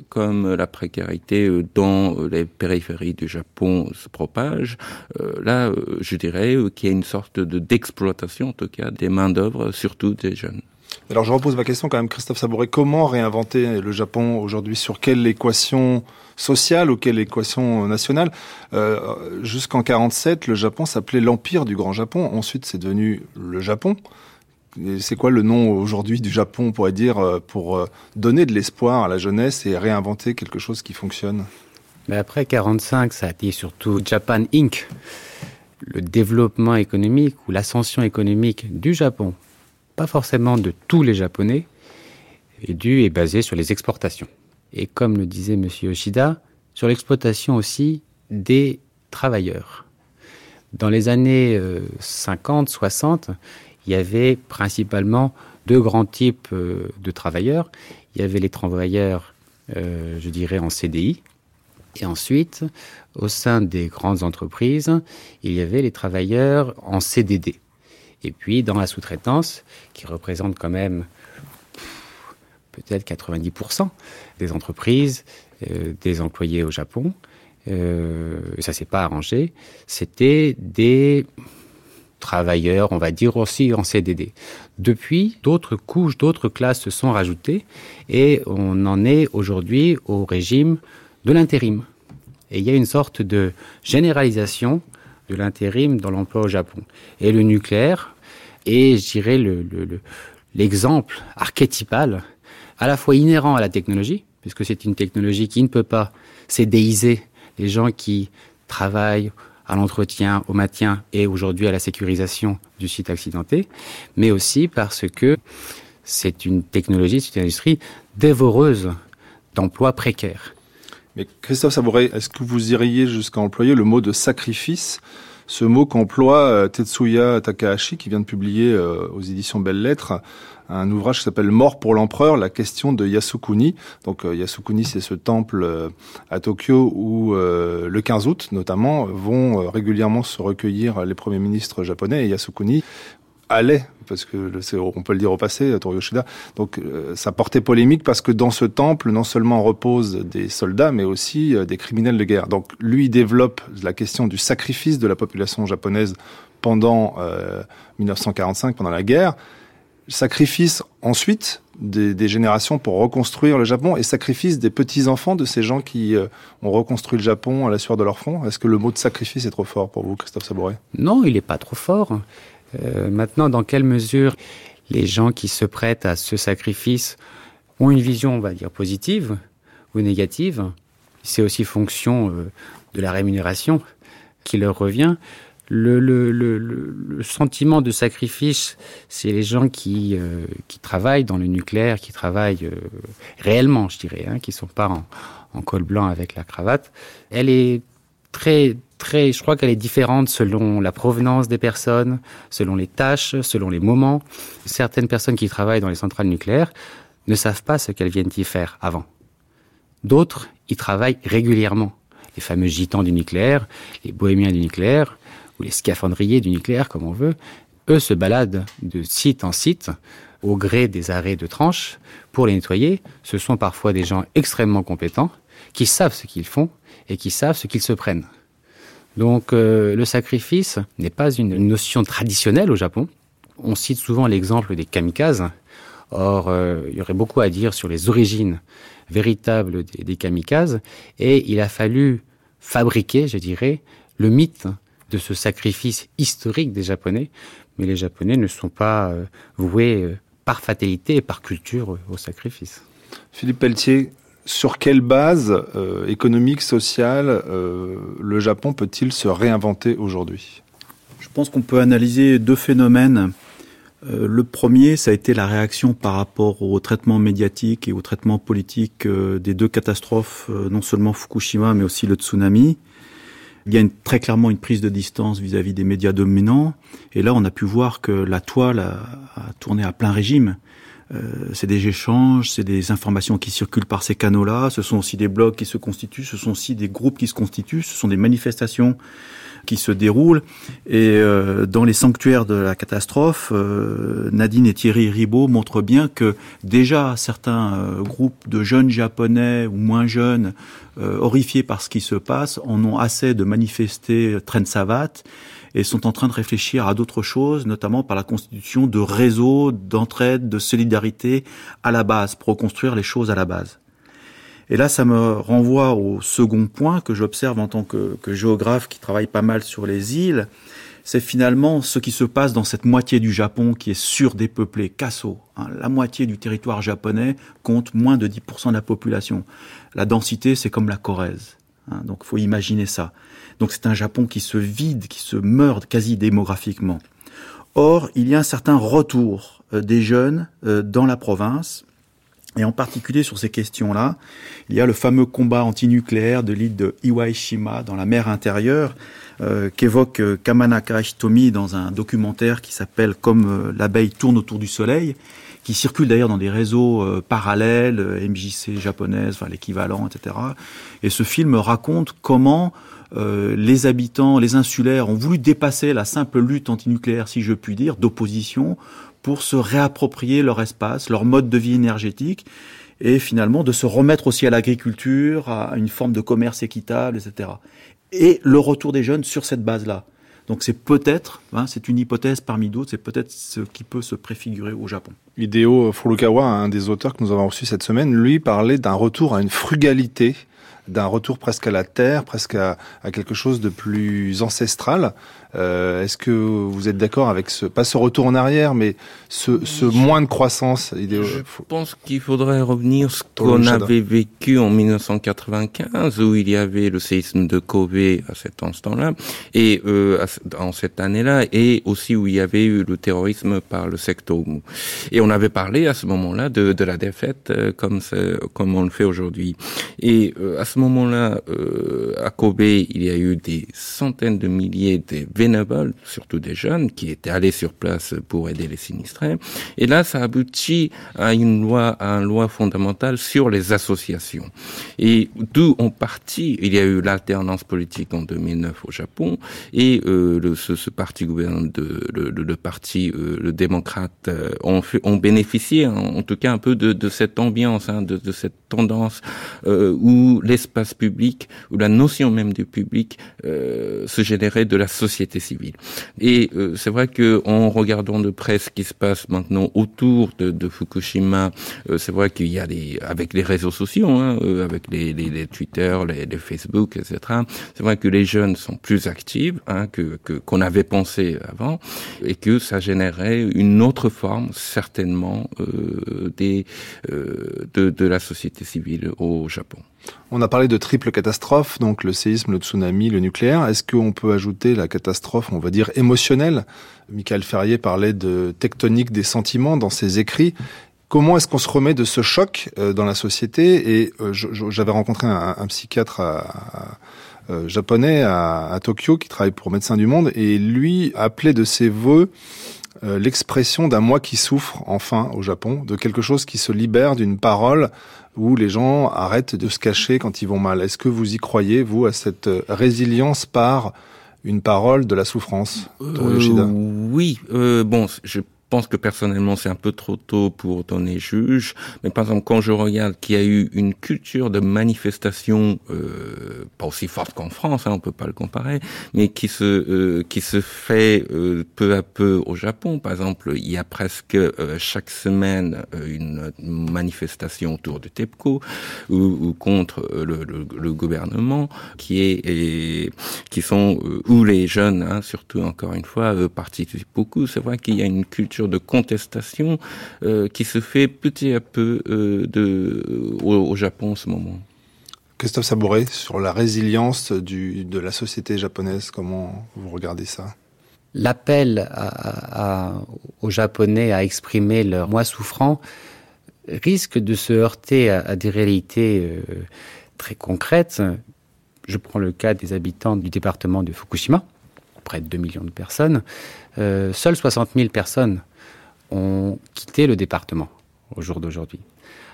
comme la précarité dans les périphéries du Japon se propage, là, je dirais qu'il y a une sorte de d'exploitation en tout cas des mains d'œuvre, surtout des jeunes. Alors je repose ma question quand même, Christophe Sabouret. Comment réinventer le Japon aujourd'hui? Sur quelle équation sociale ou quelle équation nationale? Euh, Jusqu'en 47, le Japon s'appelait l'Empire du Grand Japon. Ensuite, c'est devenu le Japon. C'est quoi le nom aujourd'hui du Japon, on pourrait dire, euh, pour euh, donner de l'espoir à la jeunesse et réinventer quelque chose qui fonctionne? Mais après 45, ça a été surtout Japan Inc. Le développement économique ou l'ascension économique du Japon pas forcément de tous les Japonais, est dû et basé sur les exportations. Et comme le disait M. Yoshida, sur l'exploitation aussi des travailleurs. Dans les années 50, euh, 60, il y avait principalement deux grands types euh, de travailleurs. Il y avait les travailleurs, euh, je dirais, en CDI. Et ensuite, au sein des grandes entreprises, il y avait les travailleurs en CDD. Et puis dans la sous-traitance, qui représente quand même peut-être 90% des entreprises, euh, des employés au Japon, euh, ça s'est pas arrangé, c'était des travailleurs, on va dire aussi en CDD. Depuis, d'autres couches, d'autres classes se sont rajoutées et on en est aujourd'hui au régime de l'intérim. Et il y a une sorte de généralisation de l'intérim dans l'emploi au Japon. Et le nucléaire est, je dirais, l'exemple le, archétypal, à la fois inhérent à la technologie, puisque c'est une technologie qui ne peut pas cédéiser les gens qui travaillent à l'entretien, au maintien et aujourd'hui à la sécurisation du site accidenté, mais aussi parce que c'est une technologie, c'est une industrie dévoreuse d'emplois précaires. Mais Christophe Sabouret, est-ce que vous iriez jusqu'à employer le mot de sacrifice ce mot qu'emploie euh, Tetsuya Takahashi, qui vient de publier euh, aux éditions Belles Lettres un ouvrage qui s'appelle Mort pour l'empereur, la question de Yasukuni. Donc euh, Yasukuni, c'est ce temple à Tokyo où le 15 août, notamment, vont régulièrement se recueillir les premiers ministres japonais. Et Yasukuni allait, parce que on peut le dire au passé, Toru Yoshida, donc euh, ça portait polémique parce que dans ce temple, non seulement reposent des soldats, mais aussi euh, des criminels de guerre. Donc lui développe la question du sacrifice de la population japonaise pendant 1945, euh, pendant la guerre, sacrifice ensuite des, générations pour reconstruire le Japon et sacrifice des petits-enfants de ces gens qui ont reconstruit le Japon à la sueur de leur front. Est-ce que le mot de sacrifice est trop fort pour vous, Christophe Sabouret? Non, il n'est pas trop fort. Euh, maintenant, dans quelle mesure les gens qui se prêtent à ce sacrifice ont une vision, on va dire, positive ou négative? C'est aussi fonction euh, de la rémunération qui leur revient. Le, sentiment de sacrifice, c'est les gens qui, euh, qui travaillent dans le nucléaire, qui travaillent réellement, je dirais, hein, qui sont pas en, en, col blanc avec la cravate. Elle est très je crois qu'elle est différente selon la provenance des personnes, selon les tâches, selon les moments. Certaines personnes qui travaillent dans les centrales nucléaires ne savent pas ce qu'elles viennent y faire avant. D'autres y travaillent régulièrement. Les fameux gitans du nucléaire, les bohémiens du nucléaire, ou les scaphandriers du nucléaire, comme on veut, eux se baladent de site en site au gré des arrêts de tranches pour les nettoyer. Ce sont parfois des gens extrêmement compétents qui savent ce qu'ils font et qui savent ce qu'ils se prennent. Donc euh, le sacrifice n'est pas une notion traditionnelle au Japon. On cite souvent l'exemple des kamikazes. Or, euh, il y aurait beaucoup à dire sur les origines véritables des, kamikazes. Et il a fallu fabriquer, je dirais, le mythe de ce sacrifice historique des Japonais. Mais les Japonais ne sont pas euh, voués par fatalité et par culture au sacrifice. Philippe Pelletier, sur quelle base euh, économique, sociale, euh, le Japon peut-il se réinventer aujourd'hui? Je pense qu'on peut analyser deux phénomènes. Euh, le premier, ça a été la réaction par rapport au traitement médiatique et au traitement politique des deux catastrophes, non seulement Fukushima, mais aussi le tsunami. Il y a très clairement une prise de distance vis-à-vis des médias dominants. Et là, on a pu voir que la toile a tourné à plein régime. Euh, c'est des échanges, c'est des informations qui circulent par ces canaux-là, ce sont aussi des blogs qui se constituent, ce sont aussi des groupes qui se constituent, ce sont des manifestations qui se déroulent. Et euh, dans les sanctuaires de la catastrophe, euh, Nadine et Thierry Ribaud montrent bien que déjà certains groupes de jeunes japonais ou moins jeunes, horrifiés par ce qui se passe, en ont assez de manifester traîne savate et sont en train de réfléchir à d'autres choses, notamment par la constitution de réseaux d'entraide, de solidarité à la base, pour reconstruire les choses à la base. Et là, ça me renvoie au second point que j'observe en tant que, géographe qui travaille pas mal sur les îles. C'est finalement ce qui se passe dans cette moitié du Japon qui est surdépeuplée, Kasso. Hein, la moitié du territoire japonais compte moins de 10% de la population. La densité, c'est comme la Corrèze. Hein, donc, faut imaginer ça. Donc c'est un Japon qui se vide, qui se meurt quasi démographiquement. Or, il y a un certain retour euh, des jeunes euh, dans la province, et en particulier sur ces questions-là, il y a le fameux combat antinucléaire de l'île de Iwaishima dans la mer intérieure, euh, qu'évoque Kamanaka Hitomi dans un documentaire qui s'appelle Comme l'abeille tourne autour du soleil, qui circule d'ailleurs dans des réseaux parallèles, MJC japonaise, enfin l'équivalent, etc. Et ce film raconte comment euh, les habitants, les insulaires ont voulu dépasser la simple lutte antinucléaire, si je puis dire, d'opposition, pour se réapproprier leur espace, leur mode de vie énergétique, et finalement de se remettre aussi à l'agriculture, à une forme de commerce équitable, etc. Et le retour des jeunes sur cette base-là. Donc c'est peut-être, hein, c'est une hypothèse parmi d'autres, c'est peut-être ce qui peut se préfigurer au Japon. Hideo Furukawa, un des auteurs que nous avons reçu cette semaine, lui parlait d'un retour à une frugalité d'un retour presque à la terre, presque à, quelque chose de plus ancestral. Euh, est-ce que vous êtes d'accord avec ce, pas ce retour en arrière, mais ce, ce moins de croissance Je pense qu'il faudrait revenir ce qu'on avait vécu en 1995, où il y avait le séisme de Kobe à cet instant-là, et euh, en cette année-là, et aussi où il y avait eu le terrorisme par le secteur Et on avait parlé à ce moment-là de, de la défaite euh, comme, comme on le fait aujourd'hui. Et euh, à ce moment-là, euh, à Kobe, il y a eu des centaines de milliers de surtout des jeunes, qui étaient allés sur place pour aider les sinistrés. Et là, ça aboutit à une loi, à une loi fondamentale sur les associations. Et d'où en partie, il y a eu l'alternance politique en 2009 au Japon, et euh, le, ce, ce, parti gouvernement, de, le, le, parti, euh, le démocrate, euh, ont, ont bénéficié, en, tout cas un peu de, de cette ambiance, hein, de, de, cette tendance euh, où l'espace public, où la notion même du public euh, se générait de la société civile. Et euh, c'est vrai que en regardant de près ce qui se passe maintenant autour de, de Fukushima, euh, c'est vrai qu'il y a des avec les réseaux sociaux, hein, euh, avec les, les, les, Twitter, les, les Facebook, etc. C'est vrai que les jeunes sont plus actifs hein, que qu'on avait pensé avant, et que ça générait une autre forme certainement des de, de la société civile au Japon. On a parlé de triple catastrophe, donc le séisme, le tsunami, le nucléaire. Est-ce qu'on peut ajouter la catastrophe, on va dire, émotionnelle? Michael Ferrier parlait de tectonique des sentiments dans ses écrits. Comment est-ce qu'on se remet de ce choc euh, dans la société? Et euh, j'avais rencontré un, psychiatre euh, japonais à, à, Tokyo qui travaille pour Médecins du Monde et lui appelait de ses voeux euh, l'expression d'un moi qui souffre enfin au Japon, de quelque chose qui se libère d'une parole où les gens arrêtent de se cacher quand ils vont mal. Est-ce que vous y croyez, vous, à cette résilience par une parole de la souffrance, euh, Oui, euh, bon, je pense que personnellement c'est un peu trop tôt pour donner juge, mais par exemple quand je regarde qu'il y a eu une culture de manifestation euh, pas aussi forte qu'en France, hein, on peut pas le comparer, mais qui se euh, qui se fait euh, peu à peu au Japon. Par exemple, il y a presque euh, chaque semaine une manifestation autour de TEPCO ou, ou contre le, le, le, gouvernement, qui est et, qui sont où les jeunes, hein, surtout encore une fois, participent beaucoup. C'est vrai qu'il y a une culture de contestation euh, qui se fait petit à peu euh, de, au, Japon en ce moment. Christophe Sabouret, sur la résilience du, de la société japonaise, comment vous regardez ça? L'appel aux Japonais à exprimer leur moi souffrant risque de se heurter à, des réalités euh, très concrètes. Je prends le cas des habitants du département de Fukushima, près de 2 millions de personnes. Euh, seules 60 000 personnes ont quitté le département au jour d'aujourd'hui.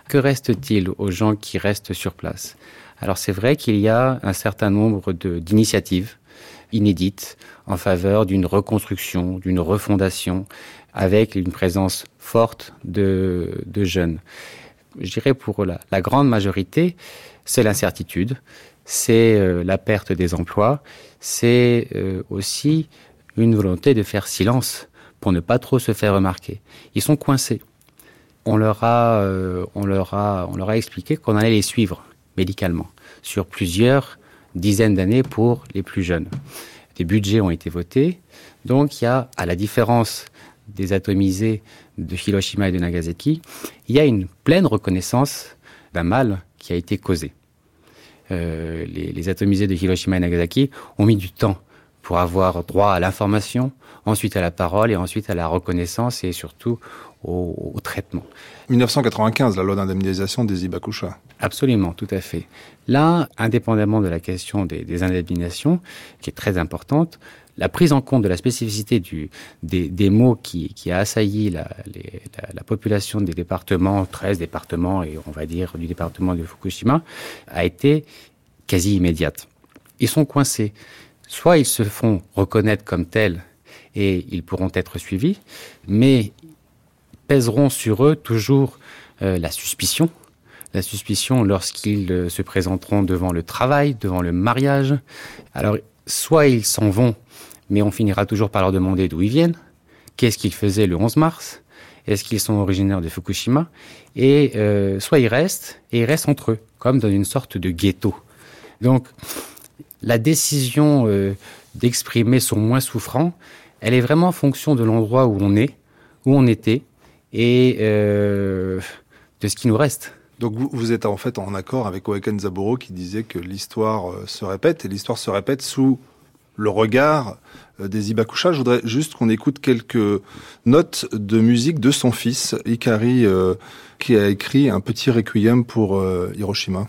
Que reste-t-il aux gens qui restent sur place? Alors c'est vrai qu'il y a un certain nombre d'initiatives inédites en faveur d'une reconstruction, d'une refondation, avec une présence forte de, jeunes. Je dirais pour la, grande majorité, c'est l'incertitude, c'est euh, la perte des emplois, c'est euh, aussi une volonté de faire silence pour ne pas trop se faire remarquer. Ils sont coincés. On leur a, euh, on leur a expliqué qu'on allait les suivre médicalement sur plusieurs dizaines d'années pour les plus jeunes. Des budgets ont été votés, donc il y a, à la différence des atomisés de Hiroshima et de Nagasaki, il y a une pleine reconnaissance d'un mal qui a été causé. Euh, les, les atomisés de Hiroshima et Nagasaki ont mis du temps pour avoir droit à l'information, ensuite à la parole et ensuite à la reconnaissance et surtout au, traitement. 1995, la loi d'indemnisation des Ibakusha. Absolument, tout à fait. Là, indépendamment de la question des, indemnisations, qui est très importante, la prise en compte de la spécificité du, des, mots qui, a assailli la, la, population des départements, 13 départements et on va dire du département de Fukushima, a été quasi immédiate. Ils sont coincés. Soit ils se font reconnaître comme tels et ils pourront être suivis, mais pèseront sur eux toujours euh, la suspicion, la suspicion lorsqu'ils euh, se présenteront devant le travail, devant le mariage. Alors, soit ils s'en vont, mais on finira toujours par leur demander d'où ils viennent, qu'est-ce qu'ils faisaient le 11 mars, est-ce qu'ils sont originaires de Fukushima, et euh, soit ils restent, et ils restent entre eux, comme dans une sorte de ghetto. Donc, la décision euh, d'exprimer son moins souffrant, elle est vraiment en fonction de l'endroit où on est, où on était, et euh, de ce qui nous reste. Donc vous, êtes en fait en accord avec Oeken Zaburo qui disait que l'histoire euh, se répète, et l'histoire se répète sous le regard des Ibakusha. Je voudrais juste qu'on écoute quelques notes de musique de son fils, Ikari, qui a écrit un petit requiem pour Hiroshima.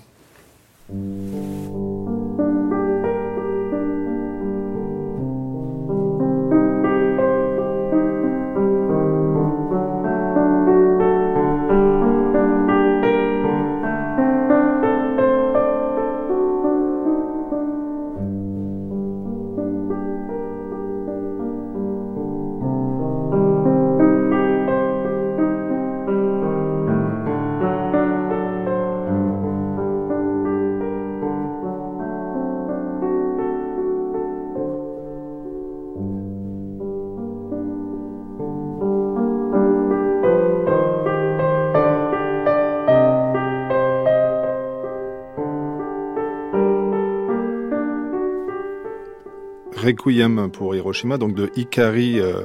Requiem pour Hiroshima, donc de Ikari euh,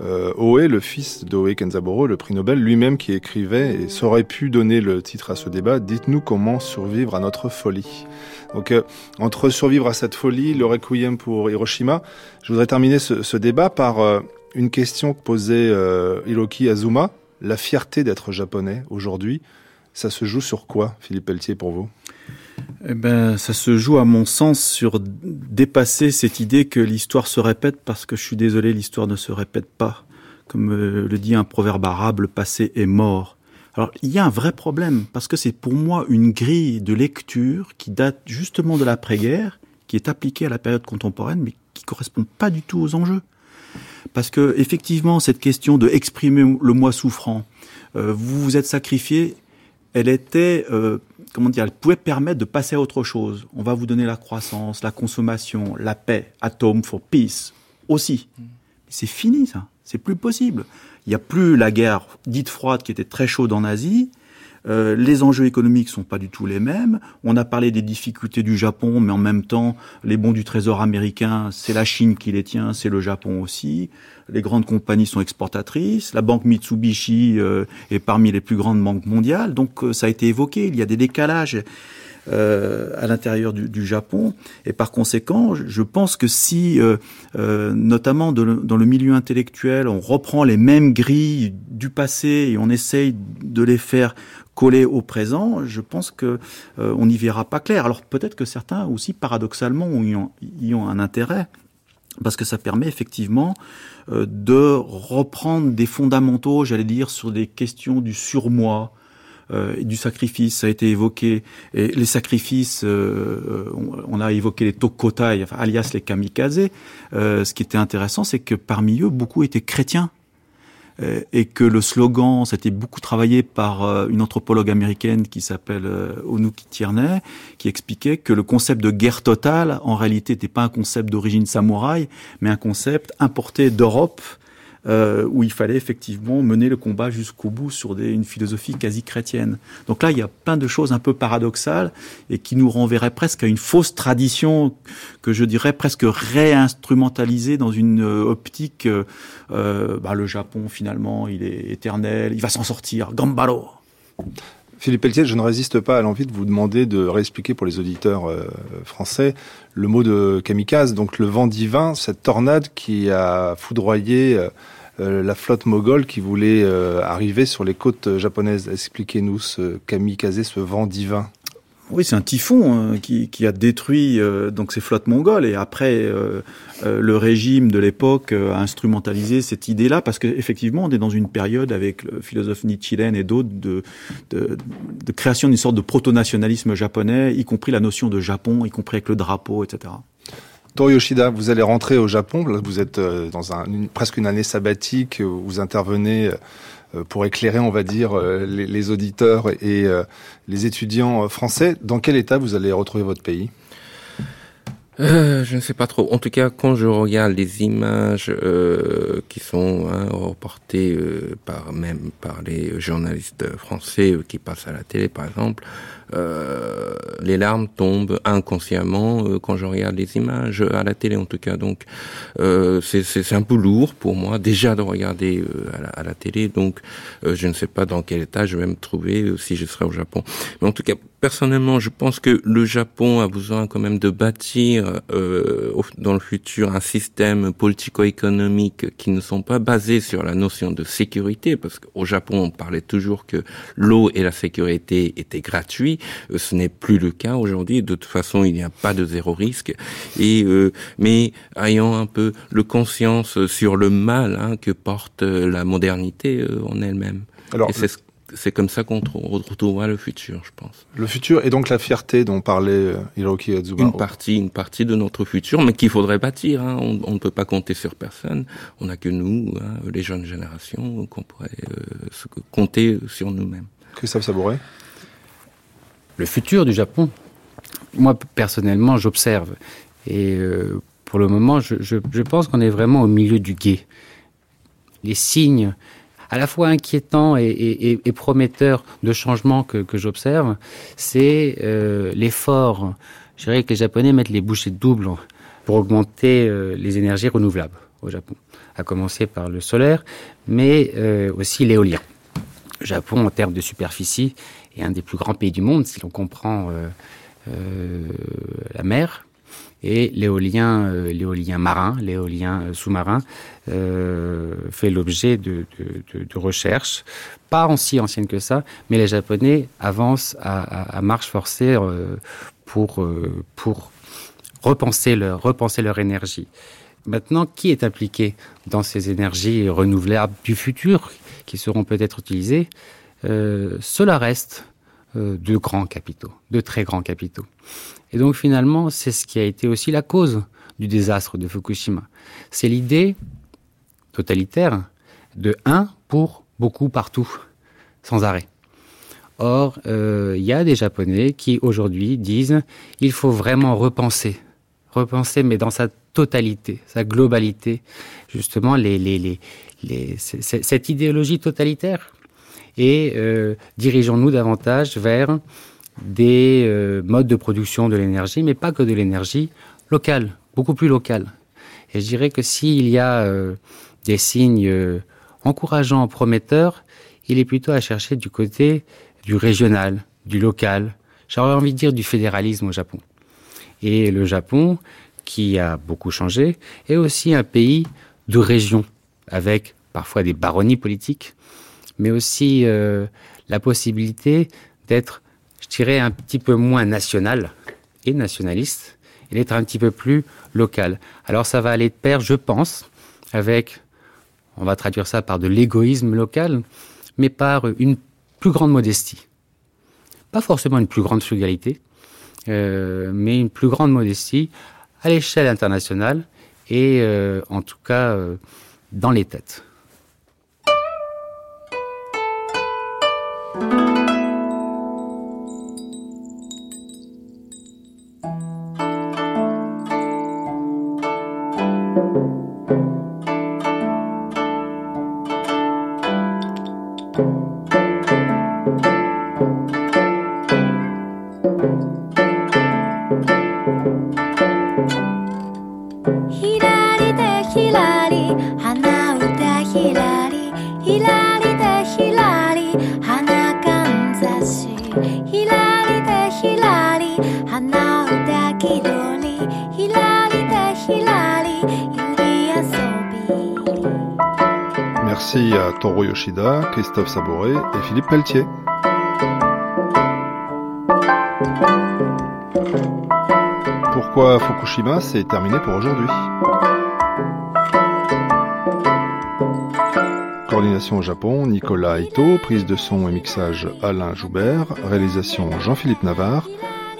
euh, Oe, le fils d'Oe Kenzaburo, le prix Nobel, lui-même qui écrivait, et ça aurait pu donner le titre à ce débat, Dites-nous comment survivre à notre folie. Donc euh, entre survivre à cette folie, le Requiem pour Hiroshima, je voudrais terminer ce, débat par une question que posait Hiroki Azuma, la fierté d'être japonais aujourd'hui. Ça se joue sur quoi, Philippe Pelletier, pour vous? Eh ben, ça se joue à mon sens sur dépasser cette idée que l'histoire se répète parce que je suis désolé, l'histoire ne se répète pas. Comme le dit un proverbe arabe, le passé est mort. Alors il y a un vrai problème parce que c'est pour moi une grille de lecture qui date justement de l'après-guerre, qui est appliquée à la période contemporaine, mais qui correspond pas du tout aux enjeux. Parce que effectivement, cette question de exprimer le moi souffrant, euh, vous vous êtes sacrifié, elle était, euh, comment dire, elle pouvait permettre de passer à autre chose. On va vous donner la croissance, la consommation, la paix, atome for peace aussi. C'est fini ça, c'est plus possible. Il n'y a plus la guerre dite froide qui était très chaude en Asie. Euh, les enjeux économiques sont pas du tout les mêmes. On a parlé des difficultés du Japon, mais en même temps, les bons du Trésor américain, c'est la Chine qui les tient, c'est le Japon aussi. Les grandes compagnies sont exportatrices. La banque Mitsubishi euh, est parmi les plus grandes banques mondiales. Donc, euh, ça a été évoqué. Il y a des décalages. Euh, à l'intérieur du, du, Japon. Et par conséquent, je pense que si, euh, euh notamment de, dans le milieu intellectuel, on reprend les mêmes grilles du passé et on essaye de les faire coller au présent, je pense que euh, on n'y verra pas clair. Alors peut-être que certains aussi, paradoxalement, y ont, y ont un intérêt parce que ça permet effectivement de reprendre des fondamentaux, j'allais dire, sur des questions du surmoi, euh, du sacrifice, ça a été évoqué. Et les sacrifices, euh, on, a évoqué les tokotai, alias les kamikazes. Euh, ce qui était intéressant, c'est que parmi eux, beaucoup étaient chrétiens et que le slogan, c'était beaucoup travaillé par une anthropologue américaine qui s'appelle Onuki Tierney, qui expliquait que le concept de guerre totale, en réalité, n'était pas un concept d'origine samouraï, mais un concept importé d'Europe euh, où il fallait effectivement mener le combat jusqu'au bout sur une philosophie quasi chrétienne. Donc là, il y a plein de choses un peu paradoxales et qui nous renverraient presque à une fausse tradition que je dirais presque réinstrumentalisée dans une euh, optique. Euh, bah, le Japon, finalement, il est éternel, il va s'en sortir. Gambaro. Philippe Pelletier, je ne résiste pas à l'envie de vous demander de réexpliquer pour les auditeurs français le mot de kamikaze, donc le vent divin, cette tornade qui a foudroyé la flotte moghole qui voulait euh, arriver sur les côtes japonaises. Expliquez-nous ce kamikaze, ce vent divin. Oui, c'est un typhon hein, qui, a détruit euh, donc ces flottes mongoles et après le régime de l'époque a instrumentalisé cette idée-là parce qu'effectivement on est dans une période avec le philosophe Nichiren et d'autres de, de, création d'une sorte de proto-nationalisme japonais, y compris la notion de Japon, y compris avec le drapeau, etc. Toru Yoshida, vous allez rentrer au Japon. vous êtes euh, dans presque une année sabbatique. Vous intervenez euh, pour éclairer, on va dire, euh, les, auditeurs et les étudiants français. Dans quel état vous allez retrouver votre pays? Je ne sais pas trop. En tout cas, quand je regarde les images qui sont hein, reportées par même par les journalistes français qui passent à la télé, par exemple, euh, les larmes tombent inconsciemment euh, quand je regarde les images à la télé en tout cas. Donc euh, c'est un peu lourd pour moi déjà de regarder à la, à, la, télé. Donc je ne sais pas dans quel état je vais me trouver si je serai au Japon. Mais en tout cas personnellement, je pense que le Japon a besoin quand même de bâtir euh, dans le futur un système politico-économique qui ne sont pas basés sur la notion de sécurité, parce qu'au Japon, on parlait toujours que l'eau et la sécurité étaient gratuits. Euh, ce n'est plus le cas aujourd'hui. De toute façon, il n'y a pas de zéro risque. Et euh, mais ayant un peu le conscience sur le mal hein, que porte la modernité en elle-même. Alors, c'est ce c'est comme ça qu'on retrouvera le futur, je pense. Le futur et donc la fierté dont parlait euh, Hiroki Atsubaru. Une partie, une partie de notre futur, mais qu'il faudrait bâtir. Hein. On, ne peut pas compter sur personne. On n'a que nous, hein, les jeunes générations, qu'on pourrait euh, compter sur nous-mêmes. Christophe Sabouret Le futur du Japon. Moi, personnellement, j'observe. Et euh, pour le moment, je, je, je pense qu'on est vraiment au milieu du guet. Les signes à la fois inquiétant et, et, et prometteur de changement que, j'observe, c'est euh, l'effort. Je dirais que les Japonais mettent les bouchées doubles pour augmenter euh, les énergies renouvelables au Japon, à commencer par le solaire, mais euh, aussi l'éolien. Le Japon, en termes de superficie, est un des plus grands pays du monde, si l'on comprend la mer, et l'éolien, euh, l'éolien marin, l'éolien euh, sous-marin euh, fait l'objet de, recherches, pas en si anciennes que ça, mais les Japonais avancent à, marche forcée pour, repenser leur, énergie. Maintenant, qui est impliqué dans ces énergies renouvelables du futur qui seront peut-être utilisées? Cela reste de grands capitaux, de très grands capitaux. Et donc finalement, c'est ce qui a été aussi la cause du désastre de Fukushima. C'est l'idée totalitaire de un pour beaucoup partout, sans arrêt. Or, euh, il y a des Japonais qui aujourd'hui disent il faut vraiment repenser, repenser, mais dans sa totalité, sa globalité, justement cette idéologie totalitaire. Et euh, dirigeons-nous davantage vers des euh, modes de production de l'énergie, mais pas que de l'énergie locale, beaucoup plus locale. Et je dirais que s'il y a euh, des signes encourageants, prometteurs, il est plutôt à chercher du côté du régional, du local, j'aurais envie de dire du fédéralisme au Japon. Et le Japon, qui a beaucoup changé, est aussi un pays de région, avec parfois des baronnies politiques, mais aussi euh, la possibilité d'être, je dirais, un petit peu moins national et nationaliste, et d'être un petit peu plus local. Alors ça va aller de pair, je pense, avec, on va traduire ça par de l'égoïsme local, mais par une plus grande modestie. Pas forcément une plus grande frugalité, euh, mais une plus grande modestie à l'échelle internationale et euh, en tout cas dans les têtes. Christophe Saboré et Philippe Pelletier. Pourquoi Fukushima C'est terminé pour aujourd'hui? Coordination au Japon, Nicolas Ito, prise de son et mixage Alain Joubert, réalisation Jean-Philippe Navarre,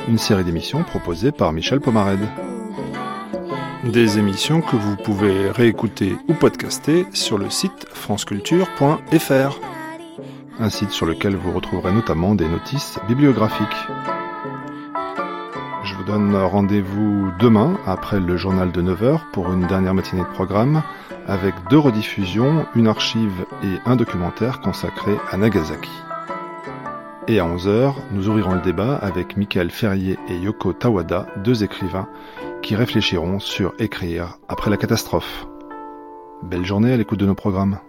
une série d'émissions proposée par Michel Pomarède. Des émissions que vous pouvez réécouter ou podcaster sur le site franceculture.fr, un site sur lequel vous retrouverez notamment des notices bibliographiques. Je vous donne rendez-vous demain après le journal de 9h pour une dernière matinée de programme avec deux rediffusions, une archive et un documentaire consacré à Nagasaki. Et à 11h, nous ouvrirons le débat avec Michael Ferrier et Yoko Tawada, deux écrivains qui réfléchiront sur écrire après la catastrophe. Belle journée à l'écoute de nos programmes.